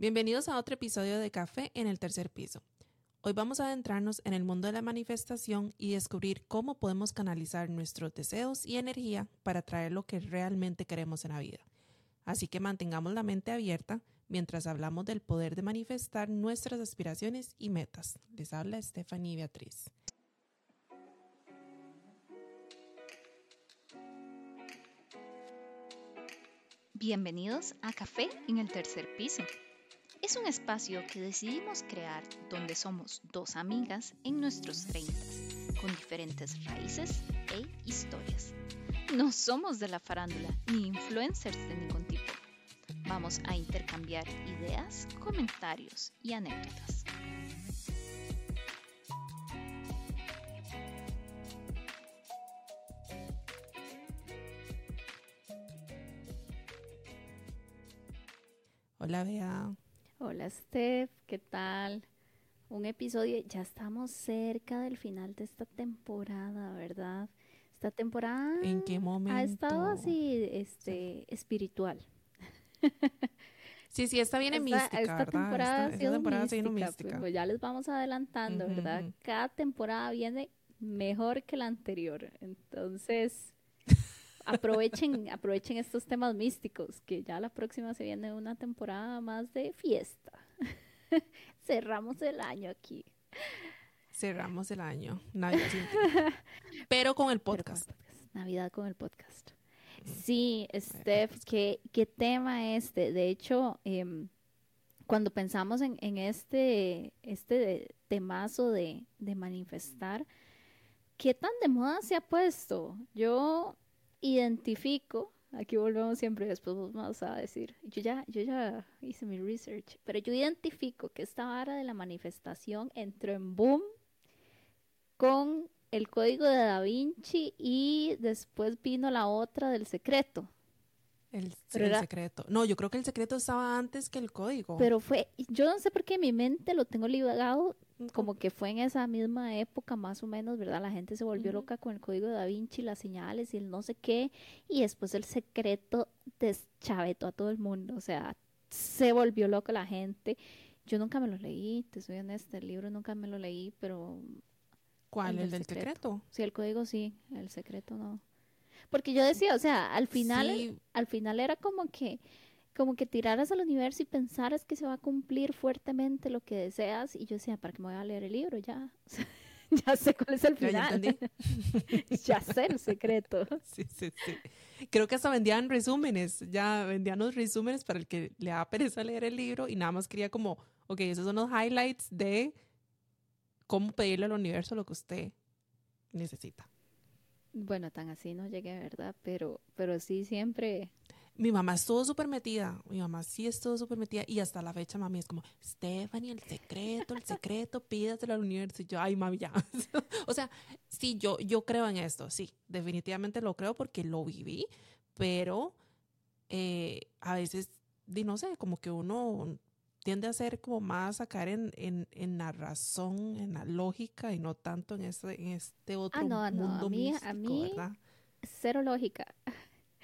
Bienvenidos a otro episodio de Café en el tercer piso. Hoy vamos a adentrarnos en el mundo de la manifestación y descubrir cómo podemos canalizar nuestros deseos y energía para traer lo que realmente queremos en la vida. Así que mantengamos la mente abierta mientras hablamos del poder de manifestar nuestras aspiraciones y metas. Les habla Stephanie Beatriz. Bienvenidos a Café en el tercer piso. Es un espacio que decidimos crear donde somos dos amigas en nuestros 30, con diferentes raíces e historias. No somos de la farándula ni influencers de ningún tipo. Vamos a intercambiar ideas, comentarios y anécdotas. Hola, Bea. Hola, Steph, ¿qué tal? Un episodio, ya estamos cerca del final de esta temporada, ¿verdad? Esta temporada ¿En qué momento? ha estado así, este, espiritual. Sí, sí, esta viene Esta- mística, esta ¿verdad? temporada Esta- ha sido esta temporada se vino mística, pues, pues ya les vamos adelantando, ¿verdad? Cada temporada viene mejor que la anterior. Entonces, aprovechen, aprovechen estos temas místicos, que ya la próxima se viene una temporada más de fiesta. Cerramos el año aquí. Cerramos el año. Navidad sin ti. Pero con el Pero con el podcast. Navidad con el podcast. Sí, Steph, ¿qué, qué tema este? De hecho, em, cuando pensamos en, en este, este temazo de, de manifestar, ¿qué tan de moda se ha puesto? Yo identifico, aquí volvemos siempre, después vos vas a decir, yo ya, yo ya hice mi research, pero yo identifico que esta vara de la manifestación entró en boom con el código de Da Vinci y después vino la otra del secreto. El, el secreto. No, yo creo que el secreto estaba antes que el código. Pero fue, yo no sé por qué en mi mente lo tengo ligado. Como que fue en esa misma época más o menos, ¿verdad? La gente se volvió loca con el código de Da Vinci, las señales y el no sé qué, y después el secreto deschavetó a todo el mundo, o sea, se volvió loca la gente. Yo nunca me lo leí, te soy honesta, el libro nunca me lo leí, pero ¿Cuál? el El, del del secreto. secreto. sí, el código sí, el secreto no. Porque yo decía, o sea, al final, Sí, al final era como que, como que tiraras al universo y pensaras que se va a cumplir fuertemente lo que deseas. Y yo decía, ¿para qué me voy a leer el libro? Ya, ya sé cuál es el ya final. ya sé el secreto. Sí, sí, sí. Creo que hasta vendían resúmenes, ya vendían los resúmenes para el que le da pereza leer el libro y nada más quería como, ok, esos son los highlights de cómo pedirle al universo lo que usted necesita. Bueno, tan así no llegué, ¿verdad? Pero, pero sí siempre. Mi mamá estuvo súper metida, mi mamá sí estuvo súper metida y hasta la fecha mami es como, Stephanie, el secreto, el secreto, pídaselo al universo. Y yo, ay mami, ya. o sea, sí, yo, yo creo en esto, sí, definitivamente lo creo porque lo viví, pero eh, a veces, no sé, como que uno tiende a ser como más a caer en, en, en la razón, en la lógica y no tanto en este, en este otro no, no, a mundo mí- a mí- ¿verdad? Cero lógica.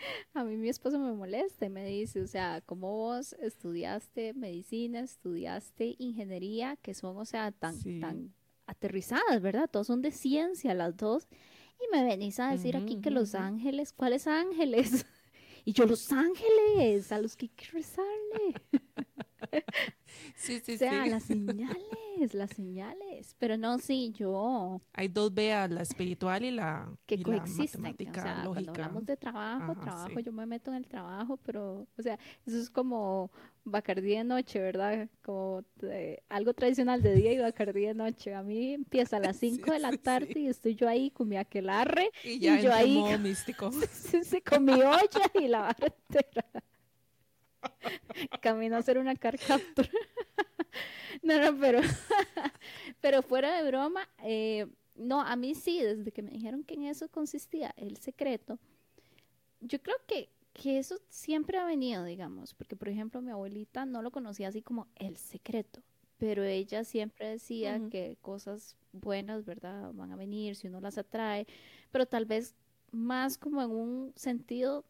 A mí mi esposo me molesta y me dice, o sea, como vos estudiaste medicina, estudiaste ingeniería, que son, o sea, tan, Sí. tan aterrizadas, ¿verdad? Todos son de ciencia las dos. Y me venís a decir aquí que los ángeles, ¿cuáles ángeles? Y yo, los ángeles, a los que hay que rezarle. Sí, sí, o sea, sí. las señales, las señales. Pero no, sí, yo, Hay dos veas, la espiritual y la, que y la coexisten. matemática o sea, cuando lógica. hablamos de trabajo, Ajá, trabajo, sí. yo me meto en el trabajo, pero, o sea, eso es como Bacardí de noche, ¿verdad? Como eh, algo tradicional de día y Bacardí de noche. A mí empieza a las Sí, 5 de la sí, tarde sí. y estoy yo ahí con mi aquelarre, Y ya y yo ahí- místico. con mi olla y la barra entera. Camino a hacer una car capture. No, no, pero, pero fuera de broma, eh, no, a mí sí, desde que me dijeron que en eso consistía el secreto, yo creo que, que eso siempre ha venido, digamos, porque por ejemplo mi abuelita no lo conocía así como el secreto, pero ella siempre decía que cosas buenas, ¿verdad? Van a venir si uno las atrae, pero tal vez más como en un sentido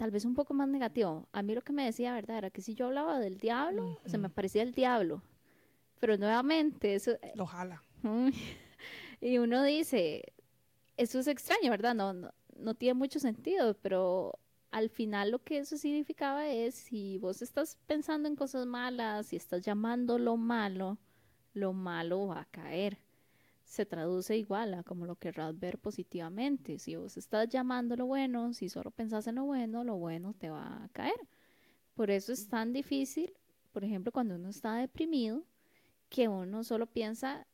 tal vez un poco más negativo. A mí lo que me decía, ¿verdad? Era que si yo hablaba del diablo, se me parecía el diablo. Pero nuevamente, eso... Eh, lo jala. y uno dice, eso es extraño, ¿verdad? No, no, no tiene mucho sentido, pero al final lo que eso significaba es si vos estás pensando en cosas malas, y estás llamando lo malo, lo malo va a caer. Se traduce igual a como lo querrás ver positivamente. Si vos estás llamando lo bueno, si solo pensás en lo bueno, lo bueno te va a caer. Por eso es tan difícil, por ejemplo, cuando uno está deprimido, que uno solo piensa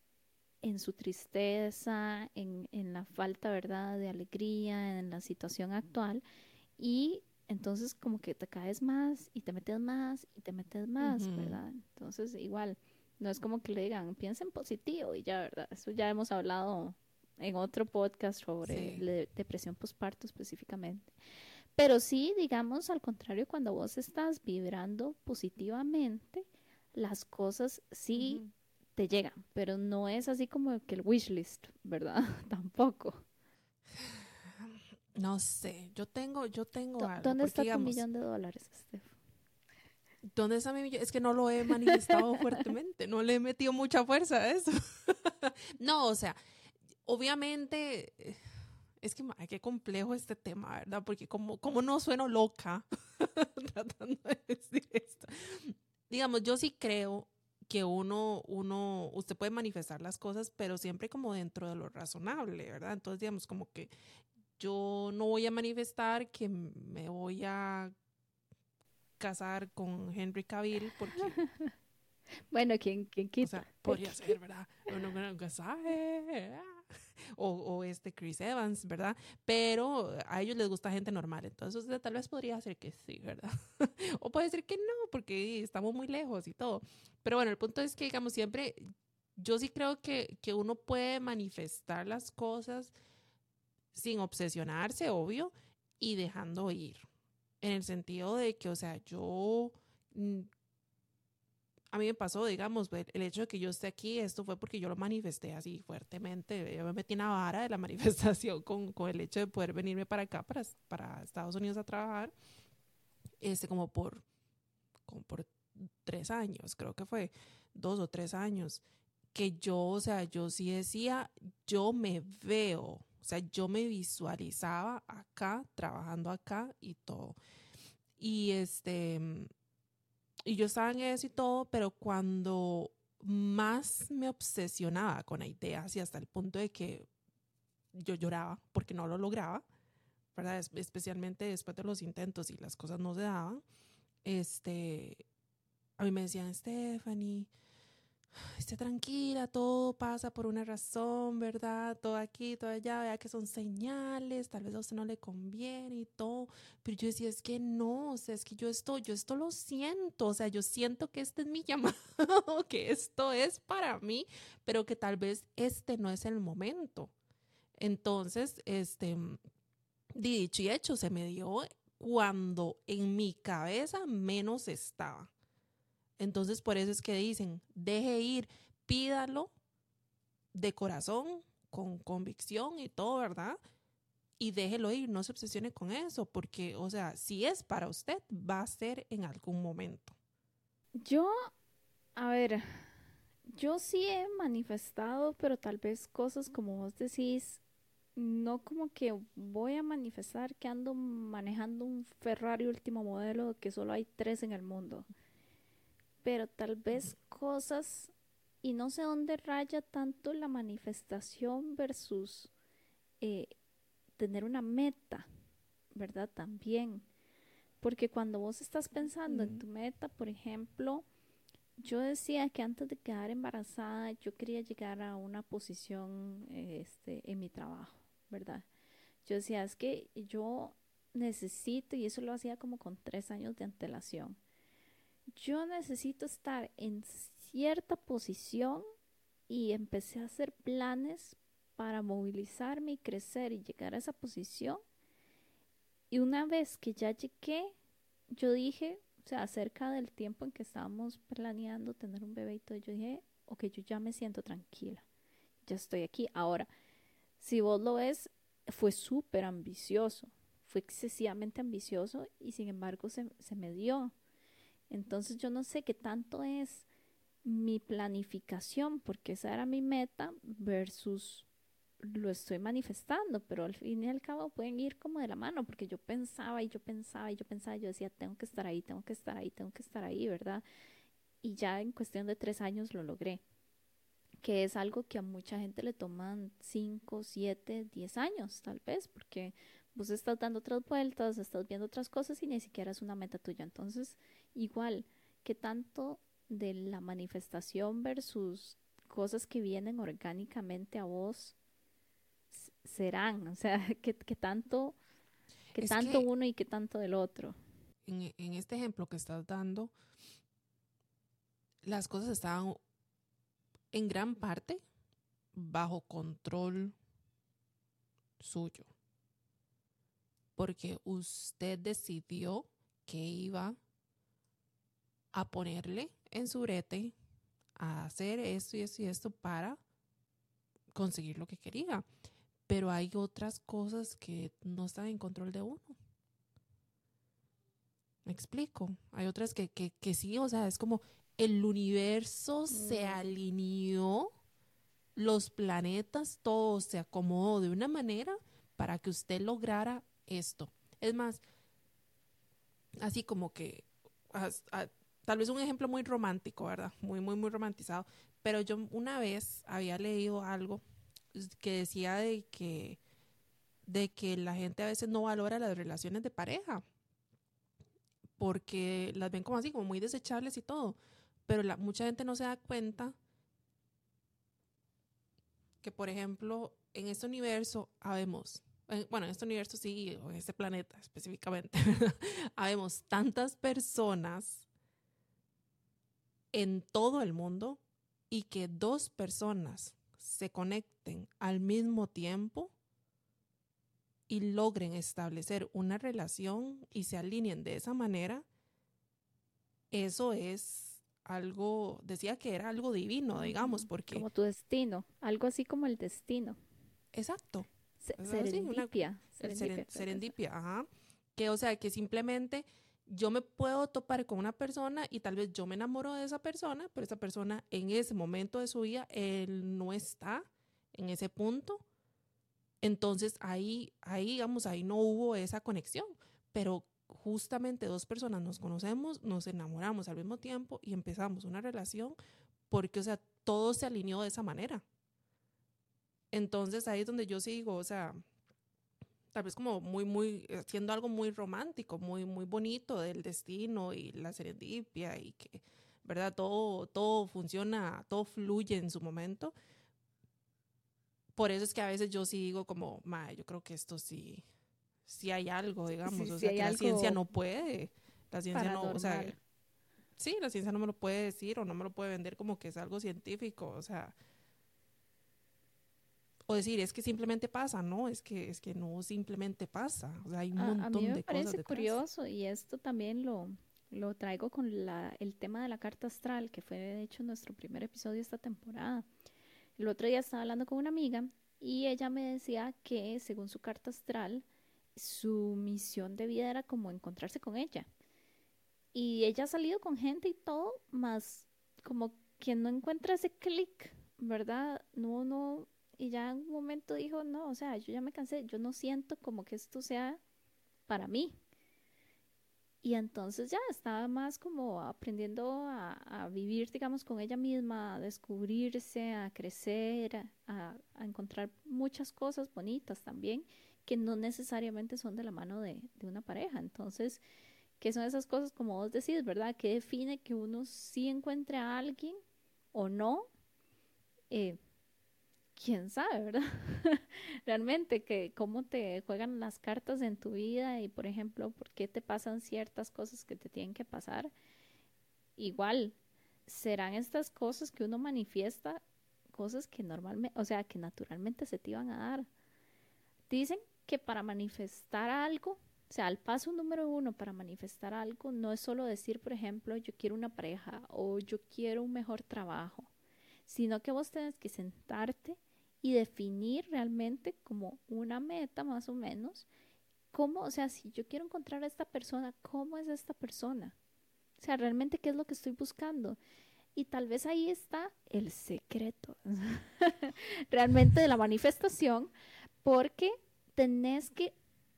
en su tristeza, en, en la falta, ¿verdad?, de alegría, en la situación actual y entonces como que te caes más y te metes más y te metes más, ¿verdad? Entonces igual, no es como que le digan, piensa en positivo y ya, ¿verdad? Eso ya hemos hablado en otro podcast sobre depresión postparto específicamente. Pero sí, digamos, al contrario, cuando vos estás vibrando positivamente, las cosas sí te llegan, pero no es así como que el wish list, ¿verdad? Tampoco. No sé, yo tengo, yo tengo algo. ¿Dónde está tu millón de dólares, Steph? ¿Dónde está mi millón? Es que no lo he manifestado fuertemente, no le he metido mucha fuerza a eso. no, o sea, obviamente, es que qué complejo este tema, ¿verdad? Porque como, como no sueno loca tratando de decir esto. Digamos, yo sí creo que uno, uno, usted puede manifestar las cosas, pero siempre como dentro de lo razonable, ¿verdad? Entonces, digamos, como que yo no voy a manifestar que me voy a casar con Henry Cavill porque... bueno, ¿quién, quién quita? O sea, podría ser, ¿verdad? Uno casaje, o, o este Chris Evans, ¿verdad? Pero a ellos les gusta gente normal, entonces tal vez podría ser que sí, ¿verdad? o puede ser que no, porque estamos muy lejos y todo. Pero bueno, el punto es que, digamos, siempre, yo sí creo que, que uno puede manifestar las cosas sin obsesionarse, obvio, y dejando ir. En el sentido de que, o sea, yo, mm, a mí me pasó, digamos, el hecho de que yo esté aquí, esto fue porque yo lo manifesté así fuertemente. Yo me metí en la vara de la manifestación con, con el hecho de poder venirme para acá, para, para Estados Unidos a trabajar, este, como por, como por tres años, creo que fue dos o tres años, que yo, o sea, yo sí decía, yo me veo sea, yo me visualizaba acá, trabajando acá y todo. Y este, y yo estaba en eso y todo, pero cuando más me obsesionaba con la idea, así hasta el punto de que yo lloraba porque no lo lograba, ¿verdad? Especialmente después de los intentos y las cosas no se daban, este, a mí me decían, Stephanie, esté tranquila, todo pasa por una razón, ¿verdad? Todo aquí, todo allá, vea que son señales, tal vez a usted no le conviene y todo, pero yo decía, es que no, o sea, es que yo esto, yo esto lo siento, o sea, yo siento que este es mi llamado, que esto es para mí, pero que tal vez este no es el momento. Entonces, este, dicho y hecho, se me dio cuando en mi cabeza menos estaba. Entonces, por eso es que dicen, deje ir, pídalo de corazón, con convicción y todo, ¿verdad? Y déjelo ir, no se obsesione con eso, porque, o sea, si es para usted, va a ser en algún momento. Yo, a ver, yo sí he manifestado, pero tal vez cosas como vos decís, no como que voy a manifestar que ando manejando un Ferrari último modelo, que solo hay tres en el mundo pero tal vez cosas y no sé dónde raya tanto la manifestación versus eh, tener una meta, ¿verdad? También. Porque cuando vos estás pensando en tu meta, por ejemplo, yo decía que antes de quedar embarazada yo quería llegar a una posición este, en mi trabajo, ¿verdad? Yo decía, es que yo necesito, y eso lo hacía como con tres años de antelación, yo necesito estar en cierta posición y empecé a hacer planes para movilizarme y crecer y llegar a esa posición. Y una vez que ya llegué, yo dije, o sea, acerca del tiempo en que estábamos planeando tener un bebé y todo, yo dije, ok, yo ya me siento tranquila, ya estoy aquí. Ahora, si vos lo ves, fue súper ambicioso, fue excesivamente ambicioso y sin embargo se, se me dio. Entonces yo no sé qué tanto es mi planificación, porque esa era mi meta, versus lo estoy manifestando, pero al fin y al cabo pueden ir como de la mano, porque yo pensaba y yo pensaba y yo pensaba, yo decía, tengo que estar ahí, tengo que estar ahí, tengo que estar ahí, ¿verdad? Y ya en cuestión de tres años lo logré, que es algo que a mucha gente le toman cinco, siete, diez años, tal vez, porque vos estás dando otras vueltas, estás viendo otras cosas y ni siquiera es una meta tuya. Entonces, igual, que tanto de la manifestación versus cosas que vienen orgánicamente a vos serán, o sea, que, tanto, que tanto uno y que tanto del otro. En, en, este ejemplo que estás dando, las cosas estaban en gran parte bajo control suyo, porque usted decidió que iba a ponerle en su brete a hacer esto y esto y esto para conseguir lo que quería. Pero hay otras cosas que no están en control de uno. Me explico. Hay otras que, que, que sí, o sea, es como el universo se alineó, los planetas, todo se acomodó de una manera para que usted lograra esto. Es más, así como que tal vez un ejemplo muy romántico, ¿verdad? Muy, muy, muy romantizado. Pero yo una vez había leído algo que decía de que, de que la gente a veces no valora las relaciones de pareja porque las ven como así, como muy desechables y todo. Pero mucha gente no se da cuenta que, por ejemplo, en este universo habemos, bueno, en este universo sí, en este planeta específicamente, habemos tantas personas en todo el mundo y que dos personas se conecten al mismo tiempo y logren establecer una relación y se alineen de esa manera, eso es algo, decía que era algo divino, digamos, porque... Como tu destino, algo así como el destino. Exacto. Serendipia. serendipia, ajá. Que, o sea, que simplemente yo me puedo topar con una persona y tal vez yo me enamoro de esa persona, pero esa persona en ese momento de su vida, él no está en ese punto. Entonces ahí, ahí, digamos, ahí no hubo esa conexión, pero justamente dos personas nos conocemos, nos enamoramos al mismo tiempo y empezamos una relación porque, o sea, todo se alineó de esa manera. Entonces ahí es donde yo sigo, o sea, tal vez como muy, muy, haciendo algo muy romántico, muy, muy bonito del destino y la serendipia y que, ¿verdad? Todo, todo funciona, todo fluye en su momento. Por eso es que a veces yo sí digo como, ma, yo creo que esto sí, sí hay algo, digamos, o sea, que la ciencia no puede, la ciencia no, o sea, sí, la ciencia no me lo puede decir o no me lo puede vender como que es algo científico, o sea, o decir, es que simplemente pasa, no, es que, es que no simplemente pasa, o sea, hay un montón de cosas. A mí me parece curioso y esto también lo, lo traigo con la, el tema de la carta astral, que fue de hecho nuestro primer episodio de esta temporada. El otro día estaba hablando con una amiga y ella me decía que según su carta astral, su misión de vida era como encontrarse con ella. Y ella ha salido con gente y todo, más como que no encuentra ese clic, ¿verdad? No, no, y ya en un momento dijo, no, o sea, yo ya me cansé, yo no siento como que esto sea para mí. Y entonces ya estaba más como aprendiendo a, vivir, digamos, con ella misma, a descubrirse, a crecer, a, encontrar muchas cosas bonitas también, que no necesariamente son de la mano de, una pareja. Entonces, ¿qué son esas cosas como vos decís, verdad? ¿Qué define que uno sí encuentre a alguien o no? Eh, quién sabe, ¿verdad? Realmente que cómo te juegan las cartas en tu vida y, por ejemplo, por qué te pasan ciertas cosas que te tienen que pasar. Igual, serán estas cosas que uno manifiesta, cosas que normalmente, o sea, que naturalmente se te iban a dar. Dicen que para manifestar algo, o sea, el paso número uno para manifestar algo no es solo decir, por ejemplo, yo quiero una pareja o yo quiero un mejor trabajo, sino que vos tenés que sentarte y definir realmente como una meta más o menos ¿cómo? O sea, si yo quiero encontrar a esta persona, ¿cómo es esta persona? O sea, realmente, ¿qué es lo que estoy buscando? Y tal vez ahí está el secreto realmente de la manifestación, porque tenés que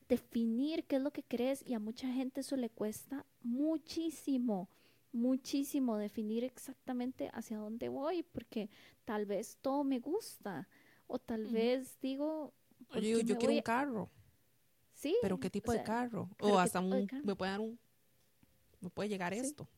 definir qué es lo que crees y a mucha gente eso le cuesta muchísimo, muchísimo definir exactamente hacia dónde voy, porque tal vez todo me gusta o tal vez digo... Yo quiero un carro. Sí. Pero ¿qué tipo de carro? O hasta un, me puede dar un, me puede llegar esto.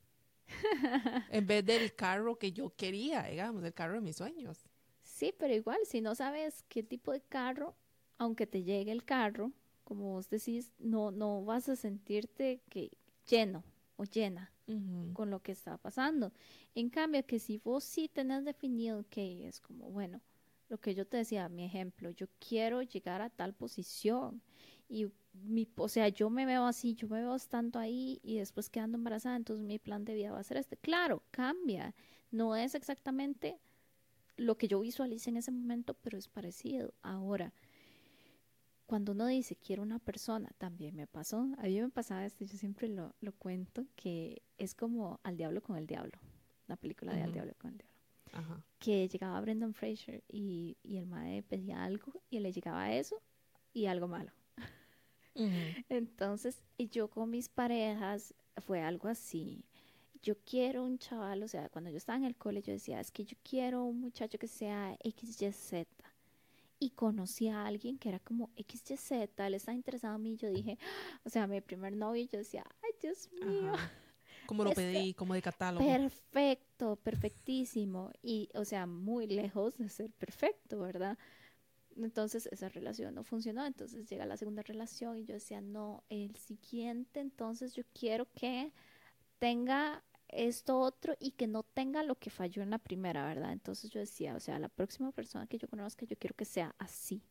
en vez del carro que yo quería, digamos, el carro de mis sueños. Sí, pero igual, si no sabes qué tipo de carro, aunque te llegue el carro, como vos decís, no, no vas a sentirte que lleno o llena con lo que está pasando. En cambio, que si vos sí tenés definido que es como, bueno, lo que yo te decía, mi ejemplo, yo quiero llegar a tal posición y mi, o sea, yo me veo así, yo me veo estando ahí y después quedando embarazada, entonces mi plan de vida va a ser este. Claro, cambia, no es exactamente lo que yo visualice en ese momento, pero es parecido. Ahora, cuando uno dice quiero una persona, también me pasó, a mí me pasaba esto, yo siempre lo, lo cuento, que es como Al Diablo con el Diablo, la película de Al Diablo con el Diablo. Que llegaba Brendan Fraser y, y el madre pedía algo y le llegaba eso y algo malo. Entonces, yo con mis parejas fue algo así. Yo quiero un chaval, o sea, cuando yo estaba en el cole, yo decía, es que yo quiero un muchacho que sea XYZ. Y conocí a alguien que era como XYZ, él estaba interesado en mí. Yo dije, o sea, mi primer novio, yo decía, ay, Dios mío. Como lo pedí, como de catálogo. Perfecto, perfectísimo. Y, o sea, muy lejos de ser perfecto, ¿verdad? Entonces esa relación no funcionó, entonces llega la segunda relación y yo decía, no, el siguiente, entonces yo quiero que tenga esto otro y que no tenga lo que falló en la primera, ¿verdad? Entonces yo decía, o sea, la próxima persona que yo conozca, yo quiero que sea así.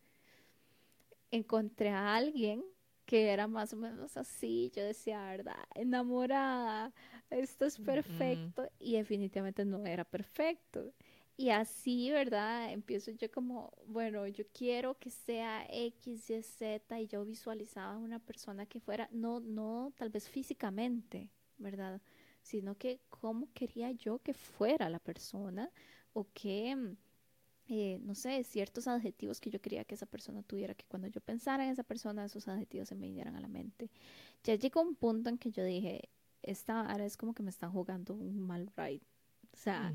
Encontré a alguien que era más o menos así, yo decía, ¿verdad? Enamorada, esto es perfecto y definitivamente no era perfecto. Y así, ¿verdad? Empiezo yo como, bueno, yo quiero que sea X, Y, Z y yo visualizaba una persona que fuera, no, no tal vez físicamente, ¿verdad? Sino que cómo quería yo que fuera la persona o que, mm, eh, no sé, ciertos adjetivos que yo quería que esa persona tuviera, que cuando yo pensara en esa persona, esos adjetivos se me vinieran a la mente. Ya llegó un punto en que yo dije, esta ahora es como que me están jugando un mal ride. O sea,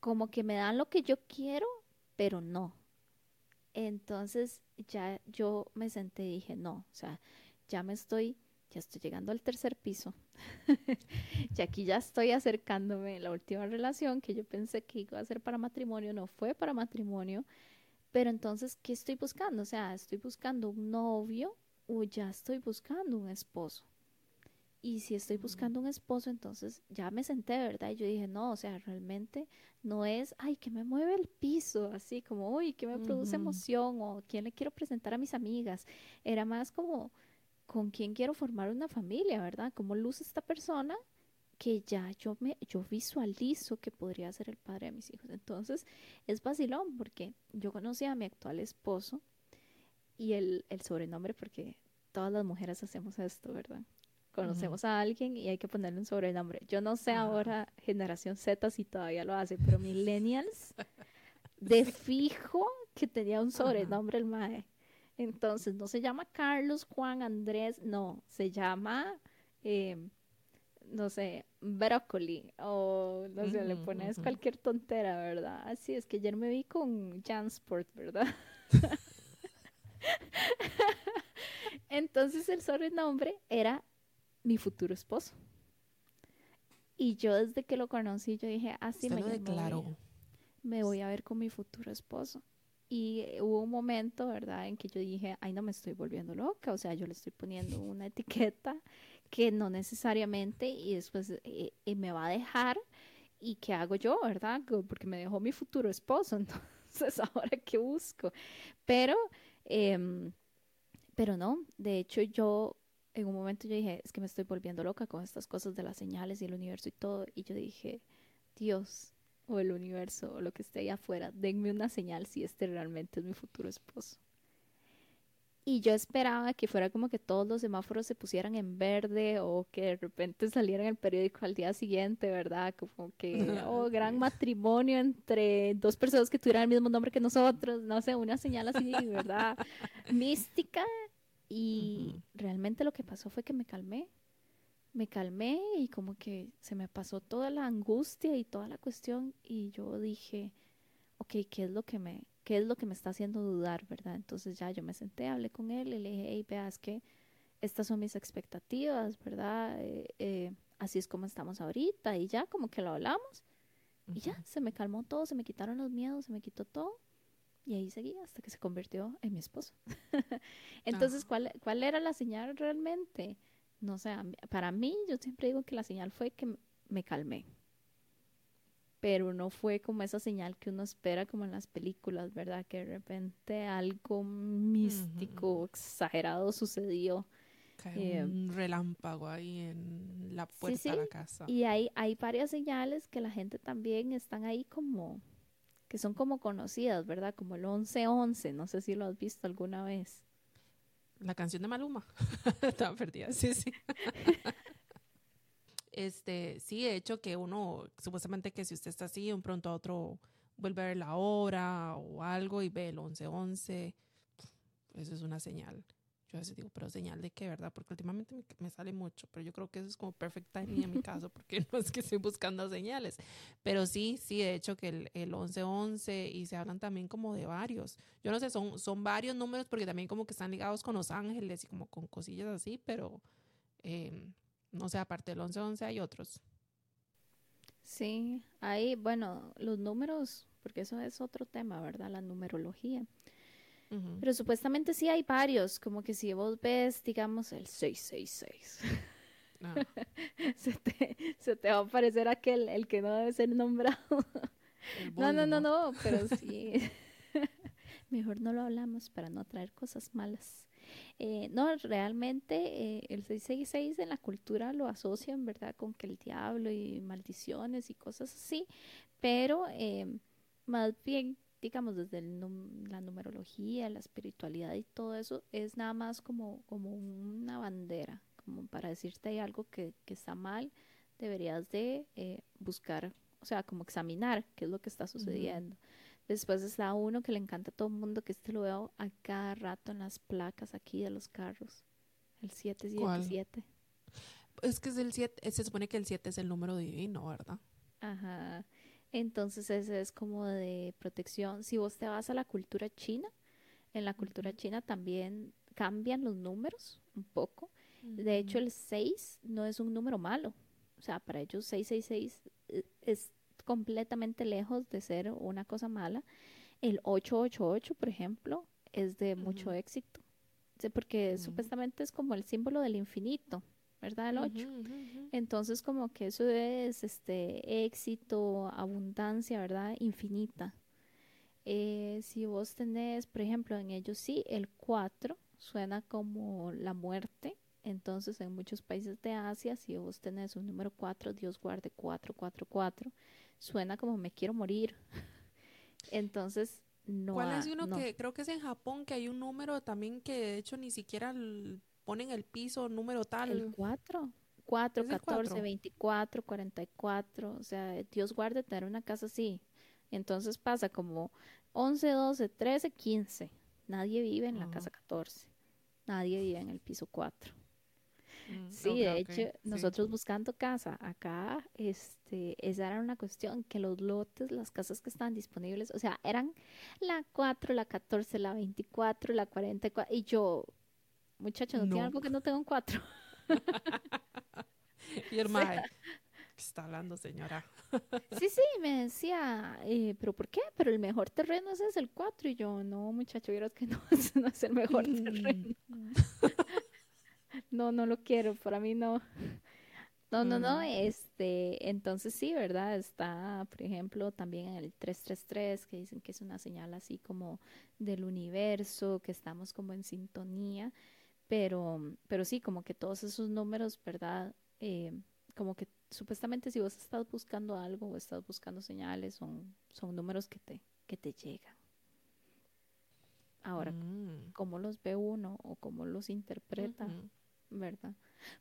como que me dan lo que yo quiero, pero no. Entonces ya yo me senté y dije, no, o sea, ya me estoy, ya estoy llegando al tercer piso. y aquí ya estoy acercándome. La última relación que yo pensé que iba a ser para matrimonio no fue para matrimonio. Pero entonces, ¿qué estoy buscando? O sea, ¿estoy buscando un novio o ya estoy buscando un esposo? Y si estoy buscando un esposo, entonces ya me senté, ¿verdad? Y yo dije, no, o sea, realmente no es, ay, que me mueve el piso, así como, uy, que me produce emoción o quién le quiero presentar a mis amigas. Era más como, con quién quiero formar una familia, ¿verdad? ¿Cómo luce esta persona? que ya yo me yo visualizo que podría ser el padre de mis hijos. Entonces, es vacilón porque yo conocí a mi actual esposo y el, el sobrenombre porque todas las mujeres hacemos esto, ¿verdad? conocemos a alguien y hay que ponerle un sobrenombre. Yo no sé ahora, generación Z, si todavía lo hace, pero millennials, de fijo que tenía un sobrenombre el mae. Entonces, no se llama Carlos, Juan, Andrés, no, se llama, eh, no sé, brócoli, o no sé, le pones cualquier tontera, ¿verdad? Así es que ayer me vi con Jansport, ¿verdad? Entonces el sobrenombre era mi futuro esposo. Y yo desde que lo conocí, yo dije, así me, declaro. me voy a ver con mi futuro esposo. Y hubo un momento, ¿verdad?, en que yo dije, ay, no me estoy volviendo loca, o sea, yo le estoy poniendo una etiqueta que no necesariamente y después eh, eh, me va a dejar y qué hago yo, ¿verdad? Porque me dejó mi futuro esposo, entonces ahora qué busco. Pero, em, pero no, de hecho yo en un momento yo dije, es que me estoy volviendo loca con estas cosas de las señales y el universo y todo. Y yo dije, Dios o el universo o lo que esté ahí afuera, denme una señal si este realmente es mi futuro esposo. Y yo esperaba que fuera como que todos los semáforos se pusieran en verde o que de repente saliera en el periódico al día siguiente, ¿verdad? Como que, oh, gran matrimonio entre dos personas que tuvieran el mismo nombre que nosotros, no sé, una señal así, ¿verdad? Mística. Y realmente lo que pasó fue que me calmé. Me calmé y como que se me pasó toda la angustia y toda la cuestión y yo dije, ok, ¿qué es lo que me, qué es lo que me está haciendo dudar, verdad? Entonces ya yo me senté, hablé con él y le dije, hey, vea, es que estas son mis expectativas, ¿verdad? Eh, eh, así es como estamos ahorita y ya como que lo hablamos y ya se me calmó todo, se me quitaron los miedos, se me quitó todo y ahí seguí hasta que se convirtió en mi esposo. Entonces, ¿cuál, ¿cuál era la señal realmente? No sé, para mí yo siempre digo que la señal fue que me calmé pero no fue como esa señal que uno espera como en las películas, ¿verdad? Que de repente algo místico, exagerado sucedió. Eh, un relámpago ahí en la puerta de la casa. Y hay, hay varias señales que la gente también están ahí como, que son como conocidas, ¿verdad? Como el 1111, no sé si lo has visto alguna vez. La canción de Maluma. Estaba perdida, sí, sí. Este, sí, de hecho que uno, supuestamente que si usted está así, un pronto a otro vuelve a ver la hora o algo y ve el 11-11, eso es una señal. Yo a veces digo, pero señal de qué, ¿verdad? Porque últimamente me, sale mucho, pero yo creo que eso es como perfect timing en mi caso, porque no es que estoy buscando señales. Pero sí, sí, de hecho que el, el 1111 y se hablan también como de varios. Yo no sé, son, son varios números porque también como que están ligados con los ángeles y como con cosillas así, pero eh, no sé, aparte del 1111 hay otros. Sí, hay, bueno, los números, porque eso es otro tema, ¿verdad? La numerología. Pero supuestamente sí hay varios, como que si vos ves, digamos, el 666. Ah. se, te, se te va a aparecer aquel, el que no debe ser nombrado. no, no, no, no, pero sí. Mejor no lo hablamos para no traer cosas malas. Eh, no, realmente eh, el 666 en la cultura lo asocian, ¿verdad? Con que el diablo y maldiciones y cosas así, pero eh, más bien, digamos, desde la numerología, la espiritualidad y todo eso, es nada más como, como una bandera, como para decirte hay algo que, que está mal, deberías de buscar, o sea, como examinar qué es lo que está sucediendo. Después está uno que le encanta a todo el mundo, que este lo veo a cada rato en las placas aquí de los carros. El 777. Es que es el 7, se supone que el 7 es el número divino, ¿verdad? Ajá. Entonces ese es como de protección. Si vos te vas a la cultura china, en la cultura china también cambian los números un poco. De hecho, el 6 no es un número malo. O sea, para ellos 666 eh, es completamente lejos de ser una cosa mala. El 888, por ejemplo, es de mucho éxito, porque supuestamente es como el símbolo del infinito, ¿verdad? El 8. Entonces, como que eso es este éxito, abundancia, ¿verdad? Infinita. Eh, si vos tenés, por ejemplo, en ellos sí, el 4 suena como la muerte. Entonces, en muchos países de Asia, si vos tenés un número 4, Dios guarde 444, suena como me quiero morir. Entonces, no. ¿Cuál es uno que creo que es en Japón que hay un número también que de hecho ni siquiera ponen el piso número tal? El 4. 4, 14, 24, 44. O sea, Dios guarde tener una casa así. Entonces pasa como 11, 12, 13, 15. Nadie vive en la casa 14. Nadie vive en el piso 4. Mm, sí, de hecho, nosotros buscando casa acá, este, esa era una cuestión, que los lotes, las casas que estaban disponibles, o sea, eran la 4, la 14, la 24, la 44, y yo, muchachos, ¿no, tiene algo que no tengo un 4? y hermano, ¿qué está hablando, señora? sí, sí, me decía, eh, ¿pero por qué? Pero el mejor terreno ese es el 4, y yo, no, muchacho, vieras que no, no es el mejor mm. terreno no, no lo quiero, para mí no. No, no, no, este, entonces sí, ¿verdad? Está, por ejemplo, también en el 333, que dicen que es una señal así como del universo, que estamos como en sintonía, pero, pero sí, como que todos esos números, ¿verdad? Eh, como que supuestamente si vos estás buscando algo o estás buscando señales, son, son números que te, que te llegan. Ahora, Mm, cómo los ve uno o cómo los interpreta. ¿verdad?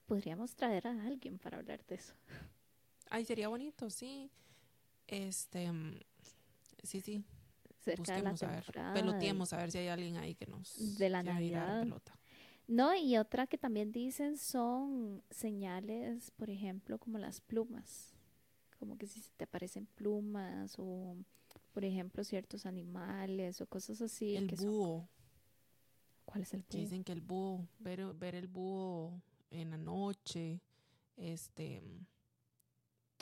Podríamos traer a alguien para hablar de eso. Ay, sería bonito, sí. Este, sí, sí. Cerca de la Busquemos a ver. Peloteemos a ver si hay alguien ahí que nos de la Navidad. pelota. No, y otra que también dicen son señales, por ejemplo, como las plumas. Como que si te aparecen plumas o, por ejemplo, ciertos animales o cosas así. El que son- búho. ¿Cuál es el búho? dicen que el búho, ver, ver el búho en la noche, este,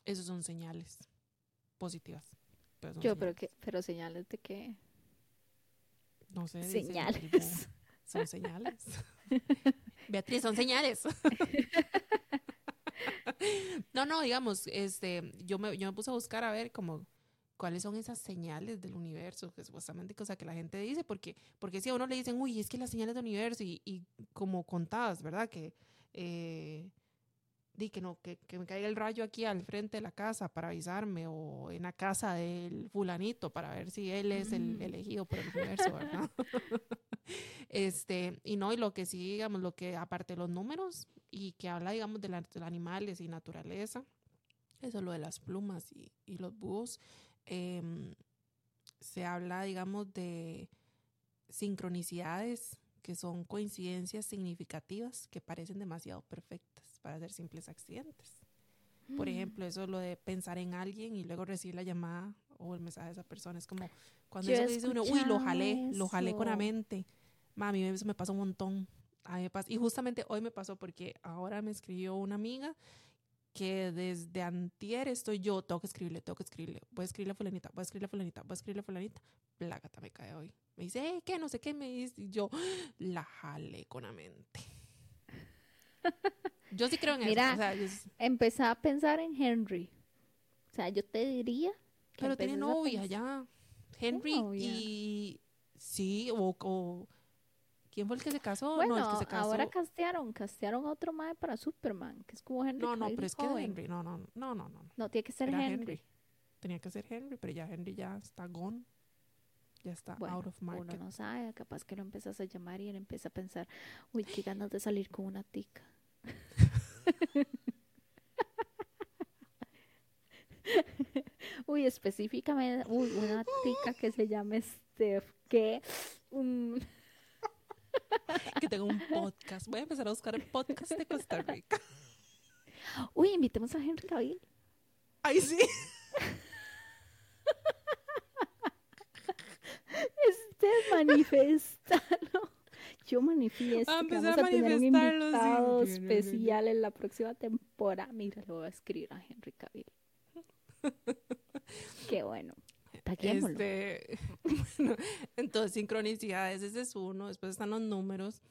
esos son señales positivas. pero son Yo, pero señales. que, pero señales de que No sé. dicen que el señales. Son señales. Beatriz, son señales. no, no, digamos, este, yo me, yo me puse a buscar a ver como cuáles son esas señales del universo, que supuestamente cosa que la gente dice, porque, porque si a uno le dicen, uy, es que las señales del universo, y, y como contadas, ¿verdad? Que, eh, di que no, que, que me caiga el rayo aquí al frente de la casa para avisarme, o en la casa del fulanito para ver si él es el Mm. elegido por el universo, ¿verdad? Este, y no, y lo que sí, digamos, lo que aparte de los números y que habla, digamos, de, la- de los animales y naturaleza, eso lo de las plumas y, y los búhos, em, se habla, digamos, de sincronicidades que son coincidencias significativas que parecen demasiado perfectas para ser simples accidentes. Por ejemplo, eso lo de pensar en alguien y luego recibir la llamada o el mensaje de esa persona. Es como cuando eso dice uno, uy, lo jalé, escuchado lo jalé con la eso. mente. Mami, eso me pasa un montón. A mí me pasa- Y justamente hoy me pasó porque ahora me escribió una amiga que desde antier estoy yo, tengo que escribirle, tengo que escribirle, voy a escribirle a fulanita, voy a escribirle a fulanita, voy a escribirle a fulanita. Plágata me cae hoy. Me dice, "Eh, ¿qué? No sé qué. Me dice, y yo la jalé con la mente. Yo sí creo en Mira, eso. o sea, yo Empecé a pensar en Henry. O sea, yo te diría que pero tiene novia ya. Henry novia? y sí, o, o- ¿quién fue el que se casó? Bueno, no, el que se casó. ahora castearon, castearon a otro mae para Superman, que es como Henry. no, no, pero es que joven. Henry. No, no, no, no, no. No, tiene que ser Era Henry. Tenía que ser Henry, pero ya Henry ya está gone. Ya está Bueno, out of uno market. no sabe, capaz que lo empiezas a llamar y él empieza a pensar, uy, qué ganas de salir con una tica. uy, específicamente, uy, una tica que se llame Steph, que un Que tengo un podcast. Voy a empezar a buscar el podcast de Costa Rica. Uy, invitemos a Henry Cavill. Ay, sí. Este manifestalo. Yo manifiesto A que vamos a a tener un sí. invitado Sí, especial en la próxima temporada. Mira, lo voy a escribir a Henry Cavill. Qué bueno. Este, bueno, entonces, sincronicidades, ese es uno. Después están los números.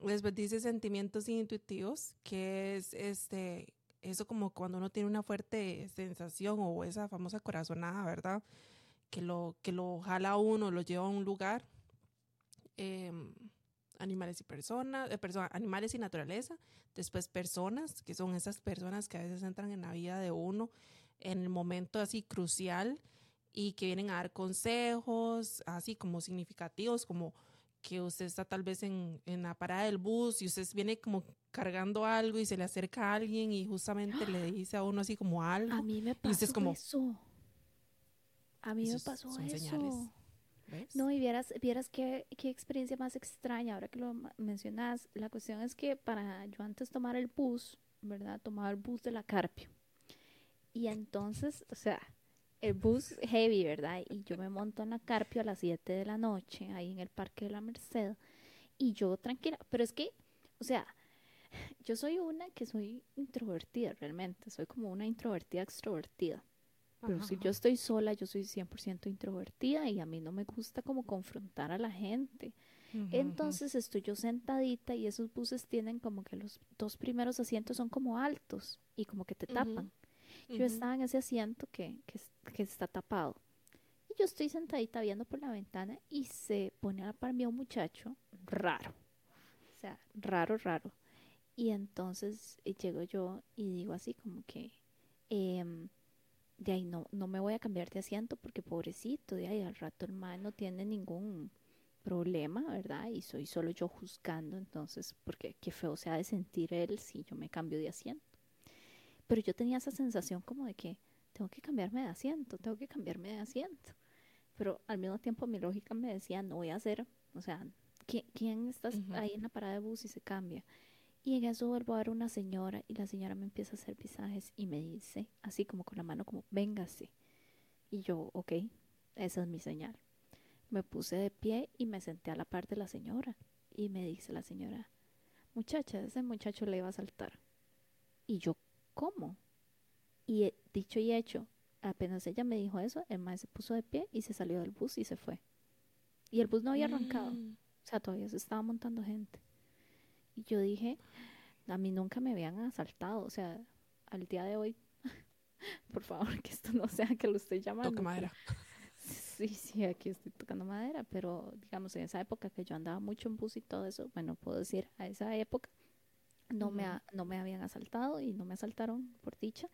Después dice sentimientos intuitivos, que es este, eso como cuando uno tiene una fuerte sensación o esa famosa corazonada, ¿verdad? Que lo, que lo jala a uno, lo lleva a un lugar. Em, animales y personas, eh, persona- animales y naturaleza. Después personas, que son esas personas que a veces entran en la vida de uno en el momento así crucial y que vienen a dar consejos, así como significativos, como que usted está tal vez en, en la parada del bus y usted viene como cargando algo y se le acerca a alguien y justamente le dice a uno así como algo. A mí me y pasó usted es como- eso. A mí me pasó son eso. señales. No, y vieras, vieras qué, qué experiencia más extraña ahora que lo mencionas. La cuestión es que para yo antes tomar el bus, ¿verdad? Tomaba el bus de la Carpio. Y entonces, o sea, el bus heavy, ¿verdad? Y yo me monto en la Carpio a las 7 de la noche, ahí en el Parque de la Merced. Y yo tranquila, pero es que, o sea, yo soy una que soy introvertida realmente, soy como una introvertida extrovertida. Pero si Ajá. yo estoy sola, yo soy 100% introvertida y a mí no me gusta como confrontar a la gente. Ujú. Entonces estoy yo sentadita y esos buses tienen como que los dos primeros asientos son como altos y como que te tapan. Yo estaba en ese asiento que, que, que está tapado. Y yo estoy sentadita viendo por la ventana y se pone a la par mí un muchacho raro. O sea, raro, raro. Y entonces eh, llego yo y digo así como que, em, de ahí no, no me voy a cambiar de asiento porque pobrecito, de ahí al rato el man no tiene ningún problema, ¿verdad? Y soy solo yo juzgando, entonces, porque qué feo se ha de sentir él si yo me cambio de asiento. Pero yo tenía esa sensación como de que tengo que cambiarme de asiento, tengo que cambiarme de asiento. Pero al mismo tiempo mi lógica me decía, no voy a hacer, o sea, ¿quién, está ahí en la parada de bus y se cambia? Y en eso vuelvo a ver una señora y la señora me empieza a hacer visajes y me dice, así como con la mano, como, véngase. Y yo, ok, esa es mi señal. Me puse de pie y me senté a la par de la señora. Y me dice la señora, muchacha, ese muchacho le iba a saltar. Y yo, ¿cómo? Y dicho y hecho, apenas ella me dijo eso, el maestro se puso de pie y se salió del bus y se fue. Y el bus no había arrancado. Mm. O sea, todavía se estaba montando gente. Y yo dije, a mí nunca me habían asaltado. O sea, al día de hoy, por favor, que esto no sea que lo esté llamando. Toca madera. Sí, sí, aquí estoy tocando madera, pero digamos, en esa época que yo andaba mucho en bus y todo eso, bueno, puedo decir, a esa época no, me, no me habían asaltado y no me asaltaron por dicha.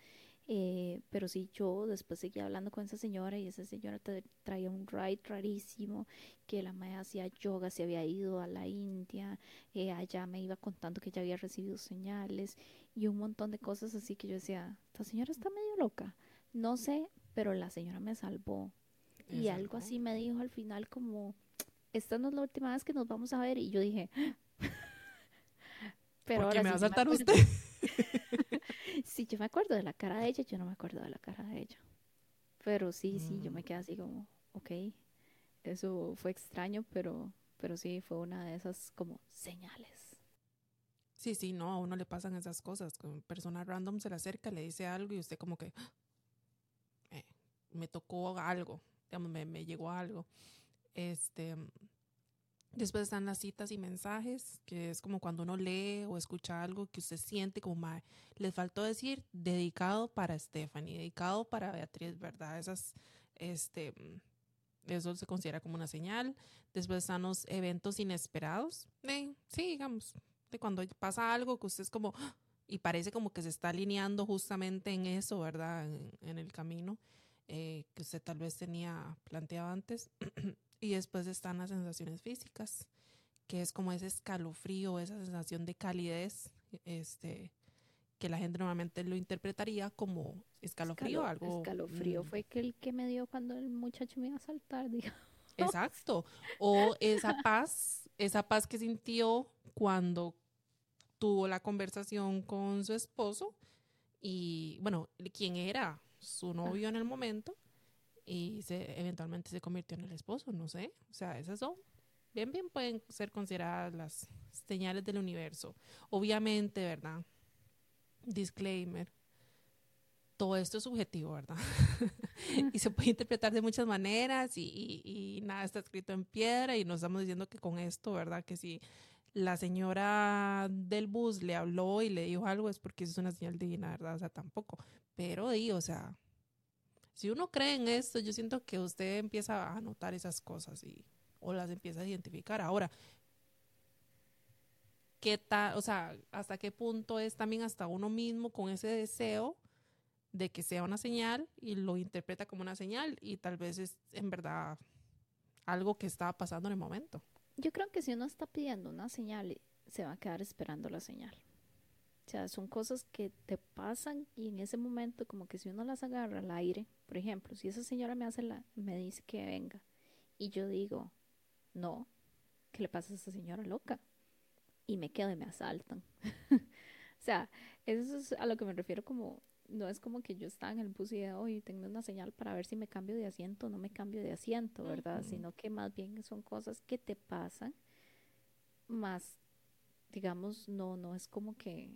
Eh, pero sí, yo después seguía hablando con esa señora y esa señora traía un ride rarísimo, que la madre hacía yoga, se había ido a la India, eh, allá me iba contando que ya había recibido señales y un montón de cosas así que yo decía, esta señora está medio loca. No sé, pero la señora me salvó. Y algo así me dijo al final como, esta no es la última vez que nos vamos a ver. Y yo dije, pero ahora me va a saltar usted. sí, yo me acuerdo de la cara de ella, yo no me acuerdo de la cara de ella. Pero sí, sí, yo me mm. quedé así como, ok, eso fue extraño, pero, pero sí, fue una de esas como señales. Sí, sí, no, a uno le pasan esas cosas. Persona random se le acerca, le dice algo y usted como que eh, me tocó algo, digamos, me, me llegó algo. Este, Después están las citas y mensajes, que es como cuando uno lee o escucha algo que usted siente como, les faltó decir, dedicado para Stephanie, dedicado para Beatriz, ¿verdad? Esas, este, eso se considera como una señal. Después están los eventos inesperados. sí, digamos, de cuando pasa algo que usted es como, y parece como que se está alineando justamente en eso, ¿verdad? En, el camino eh, que usted tal vez tenía planteado antes. Y después están las sensaciones físicas, que es como ese escalofrío, esa sensación de calidez, este, que la gente normalmente lo interpretaría como escalofrío, algo. Escalofrío mm. fue que el que me dio cuando el muchacho me iba a saltar, digo. Exacto. O esa paz, esa paz que sintió cuando tuvo la conversación con su esposo y, bueno, quién era su novio en el momento y se, eventualmente se convirtió en el esposo, no sé. O sea, esas son, bien, bien pueden ser consideradas las señales del universo. Obviamente, ¿verdad? Disclaimer. Todo esto es subjetivo, ¿verdad? y se puede interpretar de muchas maneras y, y, nada está escrito en piedra y nos estamos diciendo que con esto, ¿verdad? Que si la señora del bus le habló y le dijo algo es porque eso es una señal divina, ¿verdad? O sea, tampoco. Pero di, o sea, si uno cree en esto, yo siento que usted empieza a notar esas cosas y, o las empieza a identificar. Ahora, ¿qué tal, o sea, hasta qué punto es también hasta uno mismo con ese deseo de que sea una señal y lo interpreta como una señal y tal vez es en verdad algo que está pasando en el momento? Yo creo que si uno está pidiendo una señal, se va a quedar esperando la señal. O sea, son cosas que te pasan y en ese momento como que si uno las agarra al aire, por ejemplo, si esa señora me hace la, me dice que venga y yo digo, no, ¿qué le pasa a esa señora loca? Y me quedo y me asaltan. o sea, eso es a lo que me refiero como, no es como que yo estaba en el bus y de hoy tengo una señal para ver si me cambio de asiento o no me cambio de asiento, ¿verdad? Sino que más bien son cosas que te pasan, más, digamos, no, no es como que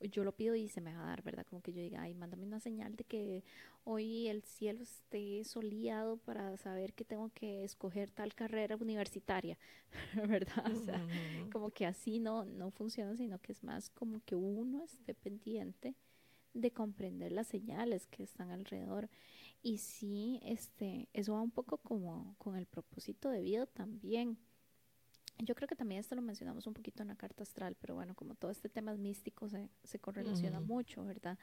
yo lo pido y se me va a dar, ¿verdad? Como que yo diga, ay, mándame una señal de que hoy el cielo esté soleado para saber que tengo que escoger tal carrera universitaria, ¿verdad? O sea, como que así no, no funciona, sino que es más como que uno esté pendiente de comprender las señales que están alrededor. Y sí, este, eso va un poco como con el propósito de vida también yo creo que también esto lo mencionamos un poquito en la carta astral, pero bueno, como todo este tema místico se, se correlaciona mucho, ¿verdad?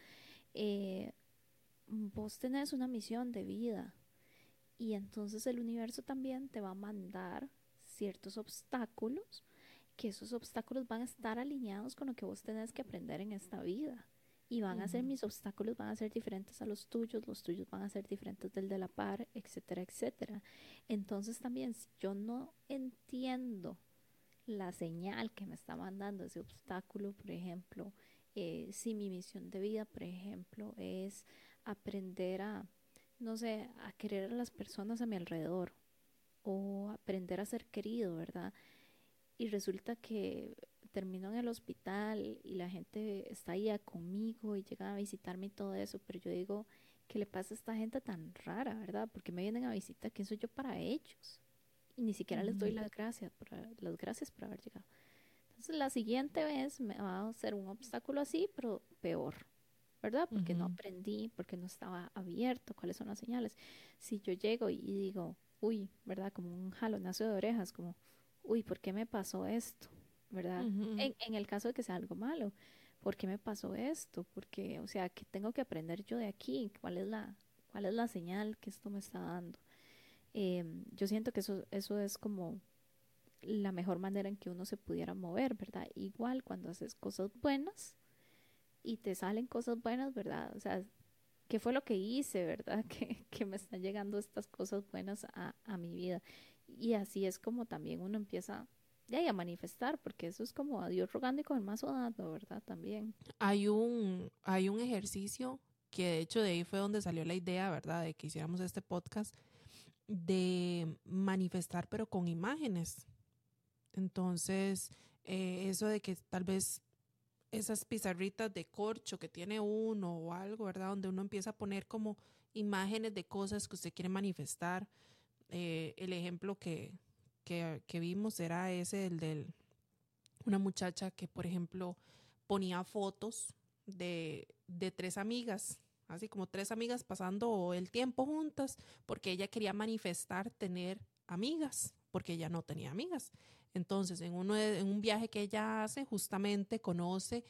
Eh, vos tenés una misión de vida y entonces el universo también te va a mandar ciertos obstáculos, que esos obstáculos van a estar alineados con lo que vos tenés que aprender en esta vida. Y van a ser, mis obstáculos van a ser diferentes a los tuyos, los tuyos van a ser diferentes del de la par, etcétera, etcétera. Entonces también, si yo no entiendo la señal que me está mandando ese obstáculo, por ejemplo, eh, si mi misión de vida, por ejemplo, es aprender a, no sé, a querer a las personas a mi alrededor o aprender a ser querido, ¿verdad? Y resulta que termino en el hospital y la gente está ahí conmigo y llega a visitarme y todo eso, pero yo digo, ¿qué le pasa a esta gente tan rara, verdad? Porque me vienen a visitar, ¿quién soy yo para ellos? Y ni siquiera les doy las gracias, por, las gracias por haber llegado. Entonces la siguiente vez me va a ser un obstáculo así, pero peor, ¿verdad? Porque no aprendí, porque no estaba abierto, cuáles son las señales. Si yo llego y digo, uy, ¿verdad? Como un jalonazo de orejas, como, uy, ¿por qué me pasó esto? ¿Verdad? en, en, el caso de que sea algo malo, ¿por qué me pasó esto? Porque, o sea, ¿qué tengo que aprender yo de aquí? ¿Cuál es la, cuál es la señal que esto me está dando? Em, yo siento que eso, eso es como la mejor manera en que uno se pudiera mover, ¿verdad? Igual cuando haces cosas buenas y te salen cosas buenas, ¿verdad? O sea, ¿qué fue lo que hice, verdad? Que, que me están llegando estas cosas buenas a, a, mi vida. Y así es como también uno empieza ya, a manifestar, porque eso es como a Dios rogando y con el mazo dando, ¿verdad? También. Hay un, hay un ejercicio que de hecho de ahí fue donde salió la idea, ¿verdad? De que hiciéramos este podcast de manifestar pero con imágenes. Entonces, eh, eso de que tal vez esas pizarritas de corcho que tiene uno o algo, ¿verdad? Donde uno empieza a poner como imágenes de cosas que usted quiere manifestar. Eh, el ejemplo que, que, que, vimos era ese, el de una muchacha que, por ejemplo, ponía fotos de, de tres amigas así como tres amigas pasando el tiempo juntas, porque ella quería manifestar tener amigas, porque ella no tenía amigas. Entonces, en, uno en un viaje que ella hace, justamente conoce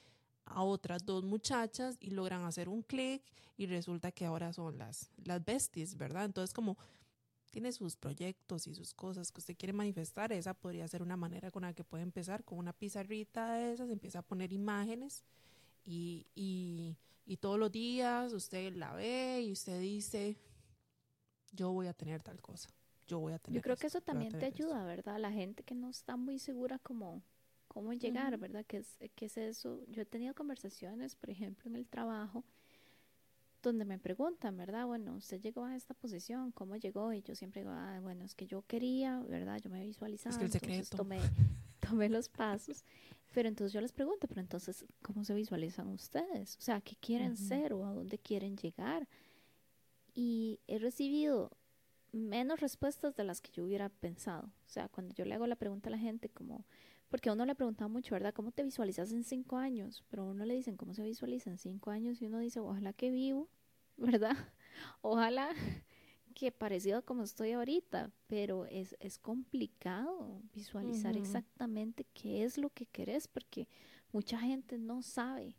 a otras dos muchachas y logran hacer un clic y resulta que ahora son las, las besties, ¿verdad? Entonces, como tiene sus proyectos y sus cosas que usted quiere manifestar, esa podría ser una manera con la que puede empezar, con una pizarrita de esas, empieza a poner imágenes y, y y todos los días usted la ve y usted dice, yo voy a tener tal cosa, yo voy a tener Yo creo que eso también te ayuda, ¿verdad? La gente que no está muy segura como cómo llegar, ¿verdad? ¿Qué es, ¿Qué es eso? Yo he tenido conversaciones, por ejemplo, en el trabajo, donde me preguntan, ¿verdad? Bueno, usted llegó a esta posición, ¿cómo llegó? Y yo siempre digo, ah, bueno, es que yo quería, ¿verdad? Yo me visualizaba, es que el secreto. tomé, tomé los pasos. Pero entonces yo les pregunto, pero entonces, ¿cómo se visualizan ustedes? O sea, ¿qué quieren ser o a dónde quieren llegar? Y he recibido menos respuestas de las que yo hubiera pensado. O sea, cuando yo le hago la pregunta a la gente, como, porque a uno le preguntaba mucho, ¿verdad? ¿Cómo te visualizas en cinco años? Pero a uno le dicen, ¿cómo se visualiza en cinco años? Y uno dice, ojalá que vivo, ¿verdad? Ojalá que parecido a como estoy ahorita, pero es, es complicado visualizar exactamente qué es lo que querés, porque mucha gente no sabe,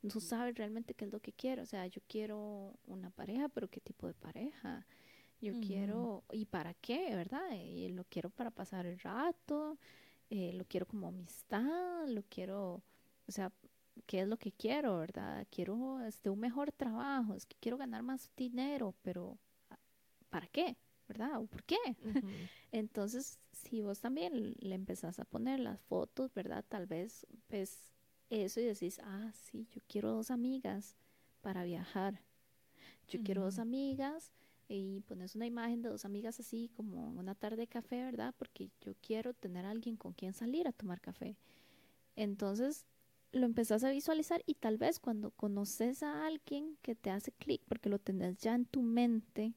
no sabe realmente qué es lo que quiero. O sea, yo quiero una pareja, pero qué tipo de pareja. Yo quiero, ¿y para qué, verdad? Y lo quiero para pasar el rato, eh, lo quiero como amistad, lo quiero, o sea, ¿qué es lo que quiero, verdad? Quiero este, un mejor trabajo, es que quiero ganar más dinero, pero ¿para qué? ¿Verdad? ¿O por qué? Entonces, si vos también le empezás a poner las fotos, ¿verdad? Tal vez ves eso y decís, ah, sí, yo quiero dos amigas para viajar. Yo quiero dos amigas y pones una imagen de dos amigas así como una tarde de café, ¿verdad? Porque yo quiero tener a alguien con quien salir a tomar café. Entonces, lo empezás a visualizar y tal vez cuando conoces a alguien que te hace clic, porque lo tenés ya en tu mente,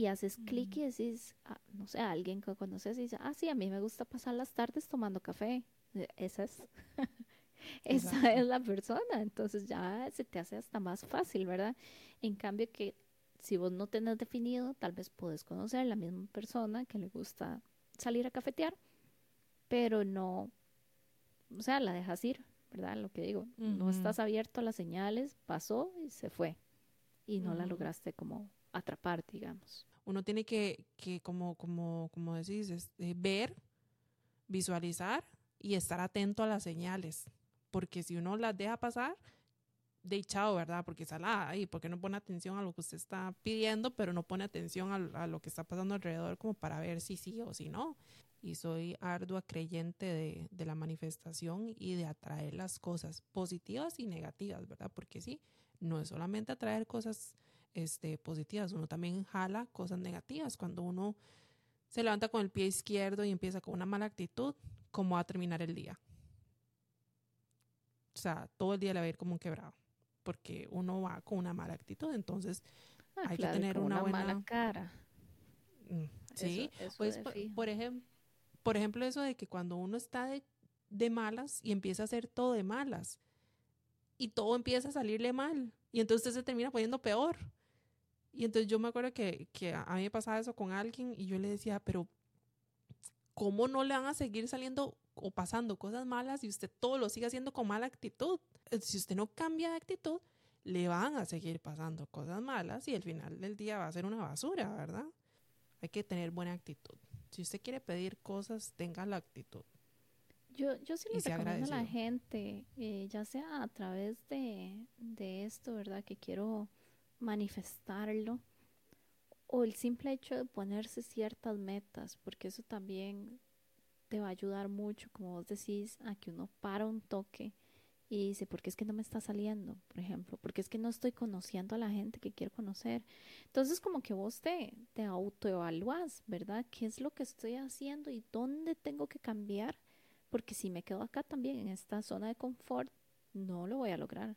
y haces clic y decís, ah, no sé, alguien que conoces y dice, ah, sí, a mí me gusta pasar las tardes tomando café. E, esa es, esa es la persona, entonces ya se te hace hasta más fácil, ¿verdad? En cambio que si vos no tenés definido, tal vez puedes conocer a la misma persona que le gusta salir a cafetear, pero no, o sea, la dejas ir, ¿verdad? Lo que digo, no estás abierto a las señales, pasó y se fue y no la lograste como atrapar, digamos uno tiene que, que como, como, como decís, eh, ver visualizar y estar atento a las señales, porque si uno las deja pasar, de chao, ¿verdad? Porque salada y porque no pone atención a lo que usted está pidiendo, pero no pone atención a, a, lo que está pasando alrededor como para ver si sí o si no. Y soy ardua creyente de, de, la manifestación y de atraer las cosas positivas y negativas, ¿verdad? Porque sí, no es solamente atraer cosas este, positivas, uno también jala cosas negativas. Cuando uno se levanta con el pie izquierdo y empieza con una mala actitud, ¿cómo va a terminar el día? O sea, todo el día le va a ir como un quebrado porque uno va con una mala actitud, entonces Ah, hay claro, que tener una, buena mala cara. Mm, Sí, Eso- eso pues por, ejemplo, por ejemplo eso de que cuando uno está de, de malas y empieza a hacer todo de malas y todo empieza a salirle mal y entonces se termina poniendo peor. Y entonces yo me acuerdo que, que a mí me pasaba eso con alguien y yo le decía, pero ¿cómo no le van a seguir saliendo o pasando cosas malas y usted todo lo sigue haciendo con mala actitud? Eh, Si usted no cambia de actitud, le van a seguir pasando cosas malas y al final del día va a ser una basura, ¿verdad? Hay que tener buena actitud. Si usted quiere pedir cosas, tenga la actitud. Yo, yo sí le recomiendo a la agradecido. gente, eh, ya sea a través de, de esto, ¿verdad? Que quiero manifestarlo, o el simple hecho de ponerse ciertas metas, porque eso también te va a ayudar mucho, como vos decís, a que uno para un toque y dice, ¿por qué es que no me está saliendo? Por ejemplo, porque es que no estoy conociendo a la gente que quiero conocer. Entonces, como que vos te, te autoevalúas, ¿verdad? ¿Qué es lo que estoy haciendo y dónde tengo que cambiar? Porque si me quedo acá también en esta zona de confort, no lo voy a lograr.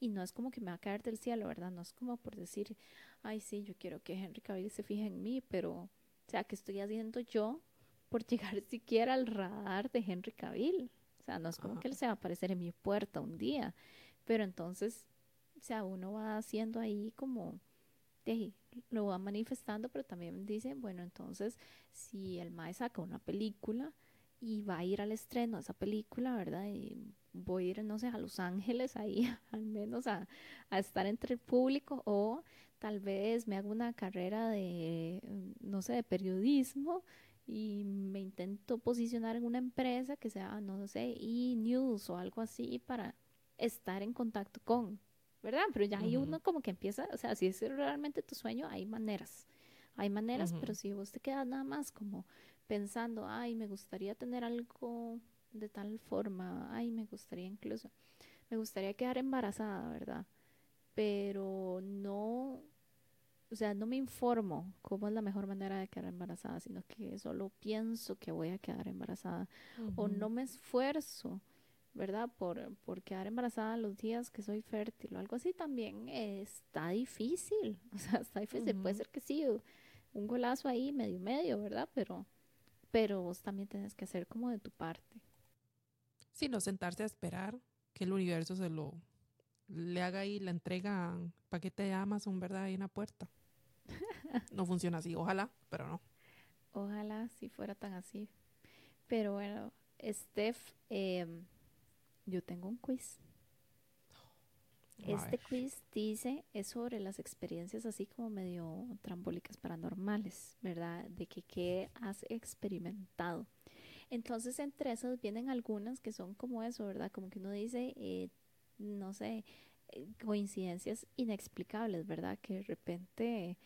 Y no es como que me va a caer del cielo, ¿verdad? No es como por decir, ay, sí, yo quiero que Henry Cavill se fije en mí, pero, o sea, ¿qué estoy haciendo yo por llegar siquiera al radar de Henry Cavill? O sea, no es como que él se va a aparecer en mi puerta un día, pero entonces, o sea, uno va haciendo ahí como, de lo va manifestando, pero también dice, bueno, entonces, si el mae saca una película y va a ir al estreno esa película, ¿verdad? Y voy a ir, no sé, a Los Ángeles ahí, al menos a, a estar entre el público, o tal vez me hago una carrera de, no sé, de periodismo y me intento posicionar en una empresa que sea, no sé, e-news o algo así para estar en contacto con, ¿verdad? Pero ya ahí Ujú. uno como que empieza, o sea, si es realmente tu sueño, hay maneras, hay maneras, pero si vos te quedas nada más como pensando, ay, me gustaría tener algo de tal forma, ay, me gustaría incluso, me gustaría quedar embarazada, ¿verdad? Pero no, o sea, no me informo cómo es la mejor manera de quedar embarazada, sino que solo pienso que voy a quedar embarazada o no me esfuerzo, ¿verdad? Por, por quedar embarazada los días que soy fértil o algo así también eh, está difícil, o sea, está difícil, puede ser que sí, un golazo ahí medio medio, ¿verdad? Pero, pero vos también tenés que hacer como de tu parte. Sí, no sentarse a esperar que el universo se lo le haga ahí la entrega paquete de Amazon, ¿verdad? Ahí en la puerta. No funciona así, ojalá, pero no. Ojalá si fuera tan así. Pero bueno, Steph, em, yo tengo un quiz. Este quiz dice, es sobre las experiencias así como medio trambólicas paranormales, ¿verdad? De que qué has experimentado. Entonces, entre esas vienen algunas que son como eso, ¿verdad? Como que uno dice, eh, no sé, eh, coincidencias inexplicables, ¿verdad? Que de repente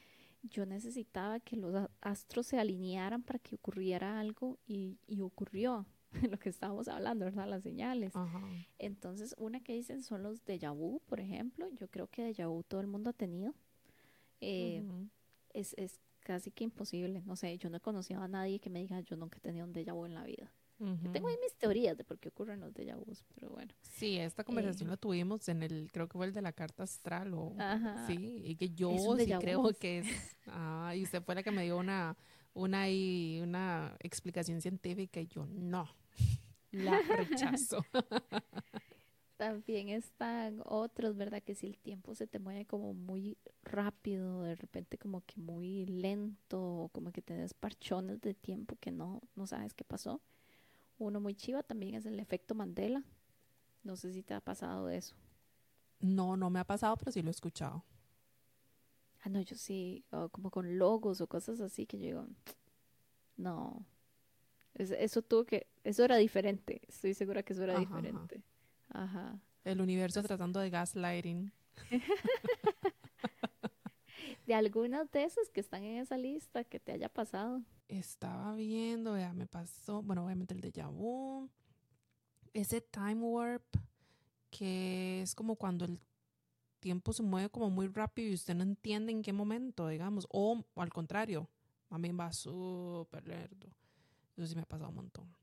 yo necesitaba que los astros se alinearan para que ocurriera algo y, y ocurrió lo que estábamos hablando, ¿verdad? Las señales. Ajá. Entonces, una que dicen son los déjà vu, por ejemplo. Yo creo que déjà vu todo el mundo ha tenido. Eh, Ujú. es, es casi que imposible. No sé, yo no he conocido a nadie que me diga yo nunca he tenido un déjà vu en la vida. Yo tengo ahí mis teorías de por qué ocurren los déjà vus, pero bueno. Sí, esta conversación Eh, la tuvimos en el, creo que fue el de la carta astral o Ajá. sí, y que yo sí creo vu. que es, ah, y usted fue la que me dio una, una una explicación científica y yo no, la rechazo. También están otros, ¿verdad? Que si el tiempo se te mueve como muy rápido, de repente como que muy lento, como que tenés parchones de tiempo que no, no sabes qué pasó. Uno muy chiva también es el efecto Mandela. No sé si te ha pasado eso. No, no me ha pasado, pero sí lo he escuchado. Ah, no, yo sí, o como con logos o cosas así que yo digo, no, eso tuvo que, eso era diferente. Estoy segura que eso era diferente. Ajá. El universo tratando de gaslighting. de algunas de esas que están en esa lista que te haya pasado. Estaba viendo, ya me pasó, bueno, obviamente el de vu, ese time warp que es como cuando el tiempo se mueve como muy rápido y usted no entiende en qué momento, digamos, o, al contrario, a mí va súper lento. Eso sí me ha pasado un montón.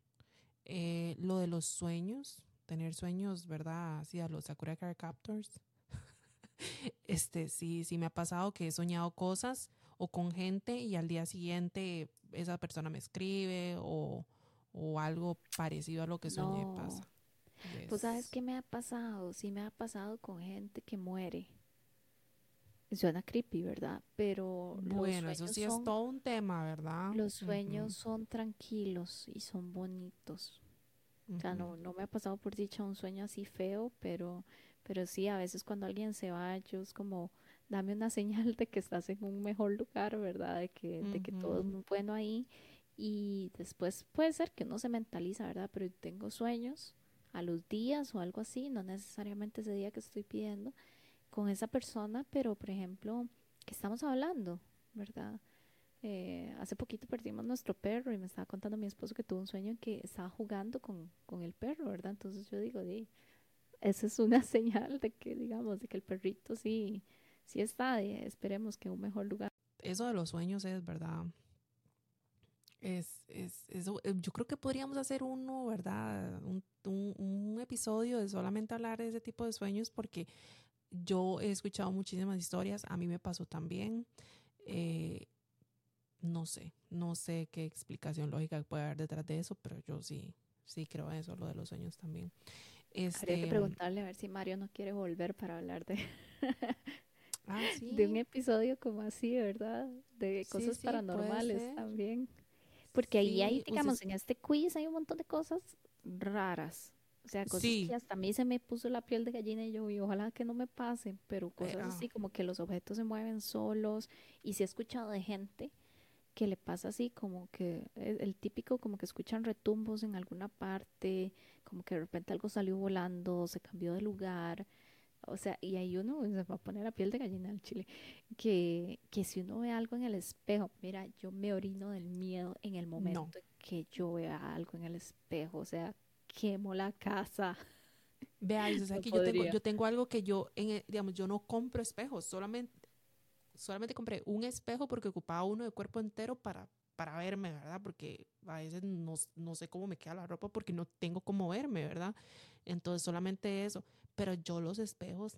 Eh, lo de los sueños, tener sueños, ¿verdad? Así a los Sakura Car Captors. este, sí, sí me ha pasado que he soñado cosas o con gente y al día siguiente esa persona me escribe o, o algo parecido a lo que soñé pasa. Pues sabes qué me ha pasado, sí me ha pasado con gente que muere. Suena creepy, ¿verdad? Pero bueno, eso sí es todo un tema, ¿verdad? Los sueños son tranquilos y son bonitos. O sea, no, no me ha pasado por dicha un sueño así feo, pero, pero sí, a veces cuando alguien se va, yo es como, dame una señal de que estás en un mejor lugar, ¿verdad? De que, de que todo es muy bueno ahí. Y después puede ser que uno se mentaliza, ¿verdad? Pero tengo sueños a los días o algo así, no necesariamente ese día que estoy pidiendo con esa persona, pero por ejemplo, que estamos hablando, ¿verdad? Eh, hace poquito perdimos nuestro perro y me estaba contando mi esposo que tuvo un sueño en que estaba jugando con, con el perro, ¿verdad? Entonces yo digo, di, esa es una señal de que, digamos, de que el perrito sí, sí está, esperemos que en un mejor lugar. Eso de los sueños es, ¿verdad? Es, es, eso, eh, yo creo que podríamos hacer uno, ¿verdad? Un, un, episodio de solamente hablar de ese tipo de sueños porque yo he escuchado muchísimas historias, a mí me pasó también. Eh, no sé, no sé qué explicación lógica puede haber detrás de eso, pero yo sí, sí creo en eso, lo de los sueños también. Este, Habría que preguntarle a ver si Mario no quiere volver para hablar de, ah, de un episodio como así, ¿verdad? De cosas paranormales también. Porque ahí hay, digamos, en este quiz hay un montón de cosas raras. O sea, cosas que hasta a mí se me puso la piel de gallina y yo, y ojalá que no me pasen, pero eh, cosas así como que los objetos se mueven solos. Y sí he escuchado de gente que le pasa así como que e, el típico como que escuchan retumbos en alguna parte, como que de repente algo salió volando, se cambió de lugar. O sea, y ahí uno se va a poner la piel de gallina al chile. Que, que si uno ve algo en el espejo, mira, yo me orino del miedo en el momento que yo vea algo en el espejo. O sea, quemo la casa. Vea, o sea, que yo tengo, yo tengo algo que yo, en, digamos, yo no compro espejos, solamente, solamente compré un espejo porque ocupaba uno de cuerpo entero para, para verme, ¿verdad? Porque a veces no, no sé cómo me queda la ropa porque no tengo cómo verme, ¿verdad? Entonces solamente eso. Pero yo los espejos,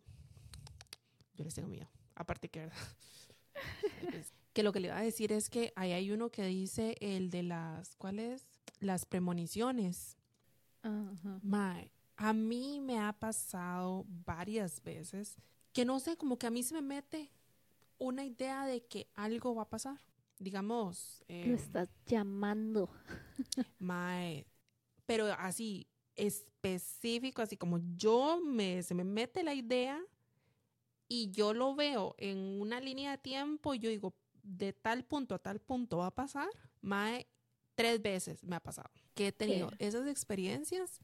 yo les tengo miedo. Aparte que, ¿verdad? Pues, que lo que le iba a decir es que ahí hay uno que dice el de las, ¿cuáles? Las premoniciones. Mae, a mí me ha pasado varias veces que no sé, como que a mí se me mete una idea de que algo va a pasar. Digamos. Eh, lo estás llamando. Mae, pero así, específico, así como yo me, se me mete la idea y yo lo veo en una línea de tiempo, y yo digo, de tal punto a tal punto va a pasar, mae, tres veces me ha pasado que he tenido esas experiencias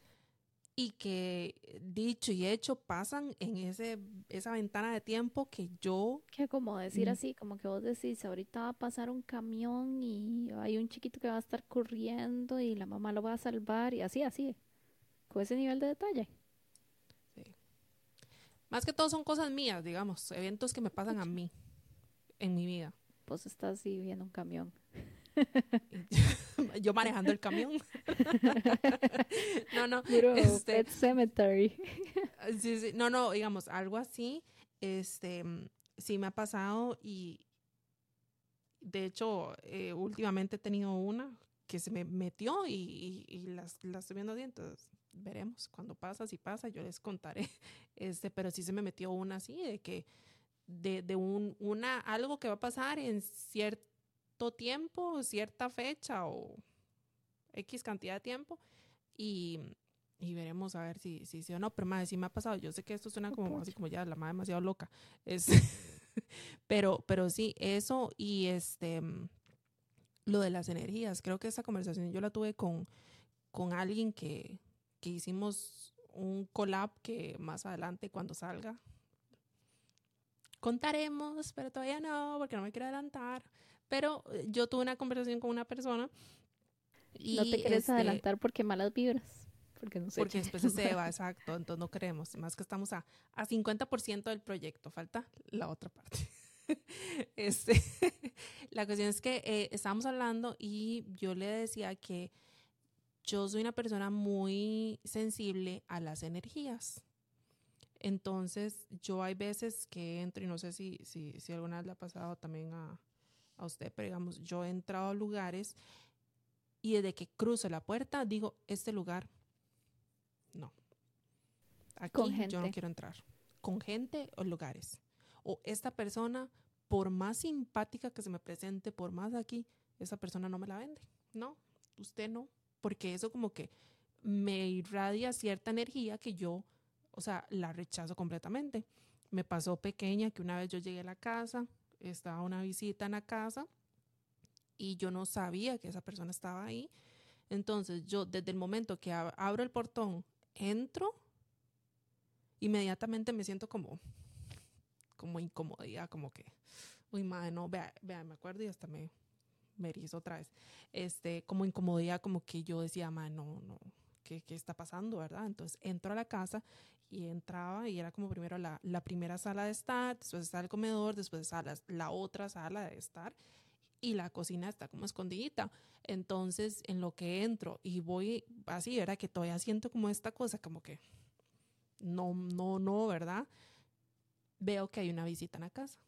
y que dicho y hecho pasan en ese esa ventana de tiempo que yo que como decir así como que vos decís ahorita va a pasar un camión y hay un chiquito que va a estar corriendo y la mamá lo va a salvar y así así con ese nivel de detalle. Sí. Más que todo son cosas mías, digamos, eventos que me pasan a mí en mi vida. Pues estás así viendo un camión. Yo manejando el camión. no, no. este, cemetery. sí, sí. No, no, digamos, algo así. Este, sí me ha pasado y de hecho, eh, últimamente he tenido una que se me metió y, y, las, las estoy viendo entonces veremos cuando pasa, si pasa, yo les contaré. Este, pero sí se me metió una así, de que de, de un, una, algo que va a pasar en cierto tiempo, cierta fecha o X cantidad de tiempo y, y veremos a ver si, si sí o no. Pero madre, sí me ha pasado. Yo sé que esto suena como así como ya la madre demasiado loca. Es, pero, pero sí, eso y este lo de las energías. Creo que esa conversación yo la tuve con, con alguien que, que hicimos un collab que más adelante cuando salga contaremos, pero todavía no, porque no me quiero adelantar. Pero eh, yo tuve una conversación con una persona. Y no te quieres este, adelantar porque malas vibras. Porque no sé. Porque después se va, exacto. Entonces no queremos. Más que estamos a, a 50% del proyecto. Falta la otra parte. este, la cuestión es que eh, estábamos hablando y yo le decía que yo soy una persona muy sensible a las energías. Entonces, yo hay veces que entro, y no sé si, si, si alguna vez le ha pasado también a, a usted, pero digamos, yo he entrado a lugares y desde que cruzo la puerta digo, este lugar, no. Aquí yo no quiero entrar. Con gente o lugares. O esta persona, por más simpática que se me presente, por más aquí, esa persona no me la vende. No, usted no. Porque eso como que me irradia cierta energía que yo o sea, la rechazo completamente. Me pasó pequeña que una vez yo llegué a la casa, estaba una visita en la casa y yo no sabía que esa persona estaba ahí. Entonces yo desde el momento que abro el portón, entro, inmediatamente me siento como, como incomodidad, como que, uy, madre, no, vea, vea, me acuerdo y hasta me, me erizo otra vez. Este, como incomodidad, como que yo decía, madre, no, no, ¿qué, ¿qué, está pasando, verdad? Entonces entro a la casa y entraba y era como primero la, la primera sala de estar, después está el comedor, después está la, la otra sala de estar y la cocina está como escondidita. Entonces, en lo que entro y voy así, era que todavía siento como esta cosa, como que no, no, no, ¿verdad? Veo que hay una visita en la casa.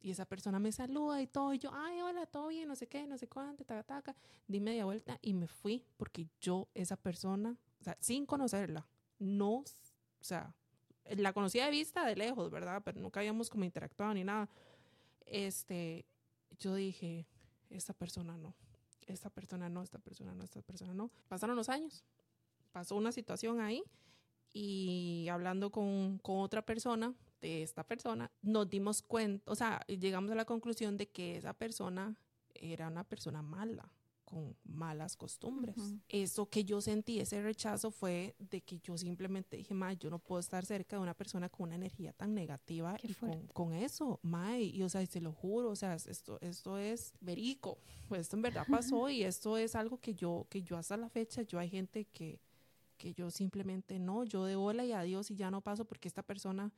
Y esa persona me saluda y todo, y yo, ay, hola, todo bien, no sé qué, no sé cuánto, taca, taca. Di media vuelta y me fui porque yo, esa persona, o sea, sin conocerla, no o sea, la conocía de vista, de lejos, ¿verdad? Pero nunca habíamos como interactuado ni nada. Este, yo dije, esta persona no, esta persona no, esta persona no, esta persona no. Pasaron los años, pasó una situación ahí y hablando con, con otra persona de esta persona, nos dimos cuenta, o sea, llegamos a la conclusión de que esa persona era una persona mala con malas costumbres. Eso que yo sentí, ese rechazo fue de que yo simplemente dije, ma, yo no puedo estar cerca de una persona con una energía tan negativa y con, con, eso, ma, y, o sea, y se lo juro, o sea, esto, esto es verico, pues esto en verdad pasó y esto es algo que yo, que yo hasta la fecha, yo hay gente que, que yo simplemente no, yo de hola y adiós y ya no paso porque esta persona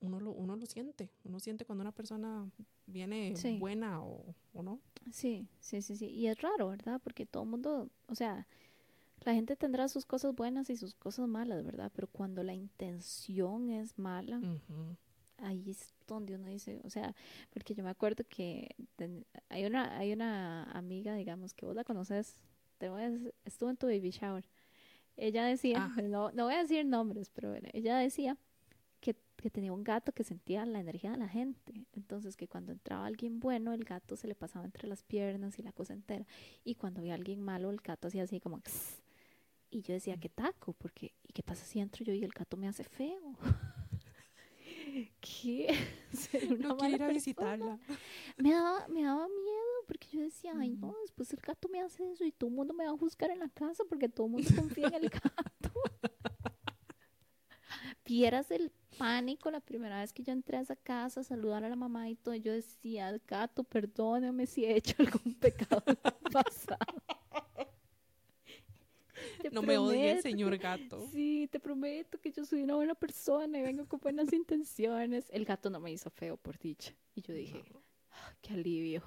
uno lo, uno lo siente, uno siente cuando una persona viene buena o, o, no. Sí, sí, sí, sí. Y es raro, ¿verdad? Porque todo el mundo, o sea, la gente tendrá sus cosas buenas y sus cosas malas, ¿verdad? Pero cuando la intención es mala, ahí es donde uno dice, o sea, porque yo me acuerdo que hay una hay una amiga, digamos, que vos la conoces, te voy a, estuvo en tu baby shower. Ella decía, ah. no, no voy a decir nombres, pero ella decía que tenía un gato que sentía la energía de la gente. Entonces, que cuando entraba alguien bueno, el gato se le pasaba entre las piernas y la cosa entera. Y cuando había alguien malo, el gato hacía así como... Y yo decía, qué taco, porque ¿y qué pasa si entro yo y el gato me hace feo? ¿Qué? no quiero ir a visitarla. Me daba, me daba miedo porque yo decía, ay no, después el gato me hace eso y todo el mundo me va a juzgar en la casa porque todo el mundo confía en el gato. Vieras el pánico la primera vez que yo entré a esa casa a saludar a la mamá y todo. Yo decía, gato, perdóname si he hecho algún pecado en el pasado. no me odie, señor gato. Sí, te prometo que yo soy una buena persona y vengo con buenas intenciones. El gato no me hizo feo, por dicha. Y yo dije, ah, qué alivio.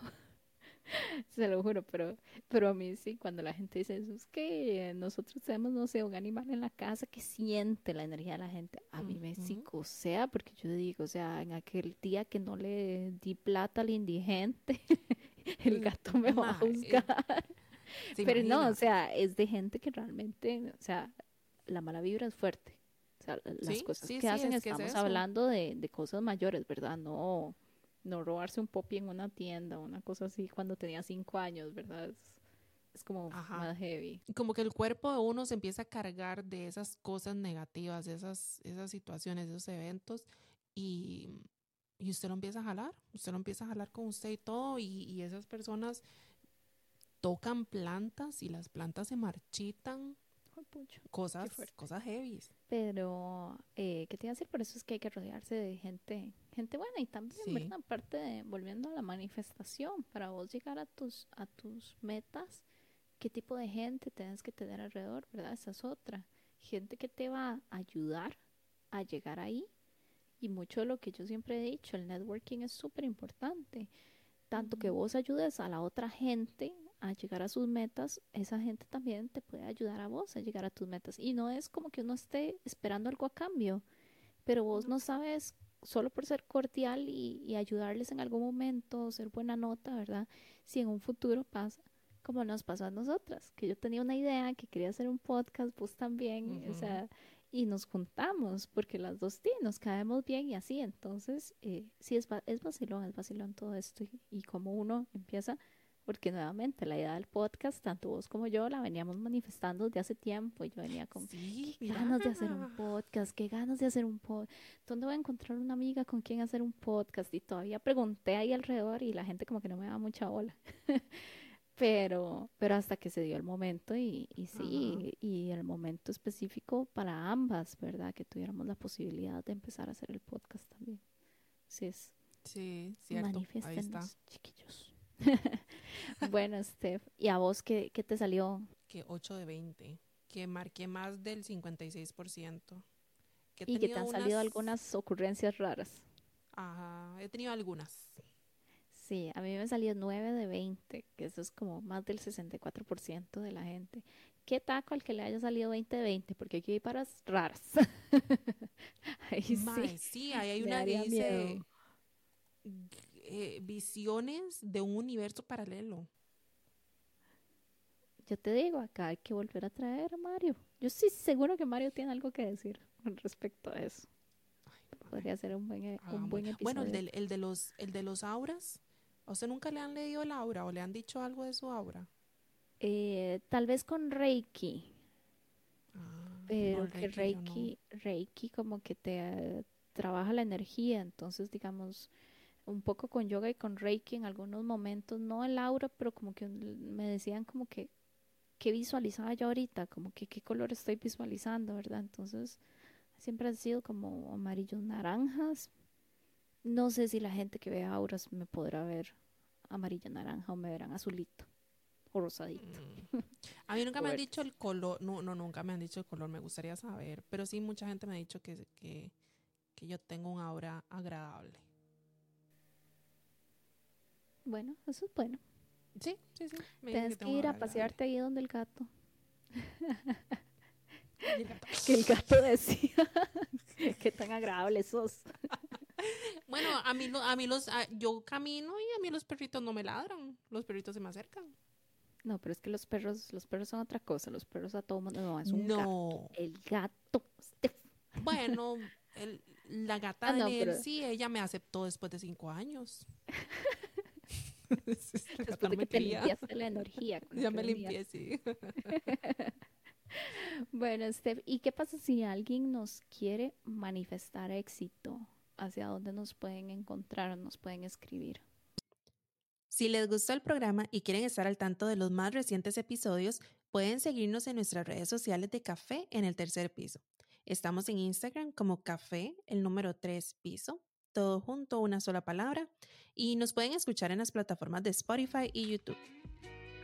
se lo juro, pero, pero a mí sí, cuando la gente dice eso, es que nosotros tenemos, no sé, un animal en la casa que siente la energía de la gente, a mí me psicosea, porque yo digo, o sea, en aquel día que no le di plata al indigente, el gato me va a juzgar. pero no, o sea, es de gente que realmente, o sea, la mala vibra es fuerte. O sea, las cosas que hacen, estamos hablando de, de cosas mayores, ¿verdad? No, no robarse un popi en una tienda, una cosa así cuando tenía cinco años, ¿verdad? Es, como más heavy. Como que el cuerpo de uno se empieza a cargar de esas cosas negativas, de esas, esas situaciones, esos eventos y, y usted lo empieza a jalar, usted lo empieza a jalar con usted y todo y, y esas personas tocan plantas y las plantas se marchitan. Ay. Cosas, cosas heavy. Pero, eh, ¿qué te iba a decir? Por eso es que hay que rodearse de gente, gente buena y también, Sí. ¿verdad? Aparte de, volviendo a la manifestación, para vos llegar a tus, a tus metas, ¿qué tipo de gente tienes que tener alrededor, verdad? Esa es otra. Gente que te va a ayudar a llegar ahí. Y mucho de lo que yo siempre he dicho, el networking es súper importante. Tanto que vos ayudes a la otra gente a llegar a sus metas, esa gente también te puede ayudar a vos a llegar a tus metas. Y no es como que uno esté esperando algo a cambio, pero vos no sabes, solo por ser cordial y, y ayudarles en algún momento, ser buena nota, ¿verdad? Si en un futuro pasa, como nos pasó a nosotras, que yo tenía una idea, que quería hacer un podcast, vos también, o sea, y nos juntamos, porque las dos sí, nos caemos bien y así, entonces, eh, sí, es, va- es vacilón, es vacilón todo esto, y, y como uno empieza porque nuevamente la idea del podcast, tanto vos como yo, la veníamos manifestando desde hace tiempo. Y yo venía con Sí, qué ganas de hacer un podcast, qué ganas de hacer un podcast. ¿Dónde voy a encontrar una amiga con quien hacer un podcast? Y todavía pregunté ahí alrededor y la gente como que no me daba mucha bola. Pero, pero hasta que se dio el momento y, y sí, y el momento específico para ambas, ¿verdad? Que tuviéramos la posibilidad de empezar a hacer el podcast también. Sí, es Sí, cierto. Ahí está. Chiquillos. bueno, Steph, ¿y a vos qué, qué te salió? Que 8 de 20. Que marqué más del 56%. Que Y que te han salido unas- algunas ocurrencias raras. Ajá, he tenido algunas. Sí, a mí me salió 9 de 20, que eso es como más del 64% de la gente. ¿Qué taco al que le haya salido 20 de 20? Porque aquí hay paras raras. Ahí sí. sí, ahí hay me una que dice miedo. Eh, visiones de un universo paralelo. Yo te digo, acá hay que volver a traer a Mario. Yo sí seguro que Mario tiene algo que decir con respecto a eso. Podría ser un buen, e- un Hagamos- buen episodio. Bueno, el, del- el de los, el de los auras. ¿A usted nunca le han leído el aura o le han dicho algo de su aura? Eh, tal vez con Reiki, Ah, pero no, que no. Reiki, Reiki como que te eh, trabaja la energía, entonces digamos un poco con yoga y con Reiki en algunos momentos, no el aura, pero como que me decían como que qué visualizaba yo ahorita, como que qué color estoy visualizando, ¿verdad? Entonces siempre han sido como amarillos naranjas. No sé si la gente que ve auras me podrá ver amarillo naranja o me verán azulito o rosadito. Mm. A mí nunca me han dicho el color, no, no, nunca me han dicho el color, me gustaría saber, pero sí mucha gente me ha dicho que, que, que yo tengo un aura agradable. Bueno, eso es bueno. Sí, sí, sí. me Tienes que ir a pasearte ahí donde el gato. Que el gato decía qué tan agradable sos. Bueno, a mí, a mí los, a- yo camino y a mí los perritos no me ladran, los perritos se me acercan. No, pero es que los perros, los perros son otra cosa. Los perros a todo mundo no es un gato. No, El gato. Bueno, el- la gata Ah, de no, pero- sí, ella me aceptó después de cinco años. Gata Después de que te limpiaste la energía. con Ya me limpié, sí. Bueno, Steph, ¿y qué pasa si alguien nos quiere manifestar éxito? ¿Hacia dónde nos pueden encontrar o nos pueden escribir? Si les gustó el programa y quieren estar al tanto de los más recientes episodios, pueden seguirnos en nuestras redes sociales de Café en el tercer piso. Estamos en Instagram como Café, el número 3 piso, todo junto, una sola palabra, y nos pueden escuchar en las plataformas de Spotify y YouTube.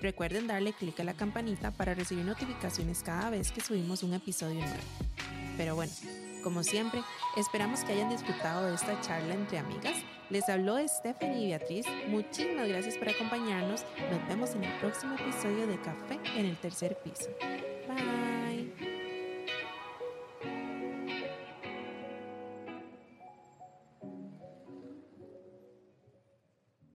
Recuerden darle clic a la campanita para recibir notificaciones cada vez que subimos un episodio nuevo. Pero bueno, como siempre, esperamos que hayan disfrutado de esta charla entre amigas. Les habló Stephanie y Beatriz. Muchísimas gracias por acompañarnos. Nos vemos en el próximo episodio de Café en el tercer piso. Bye.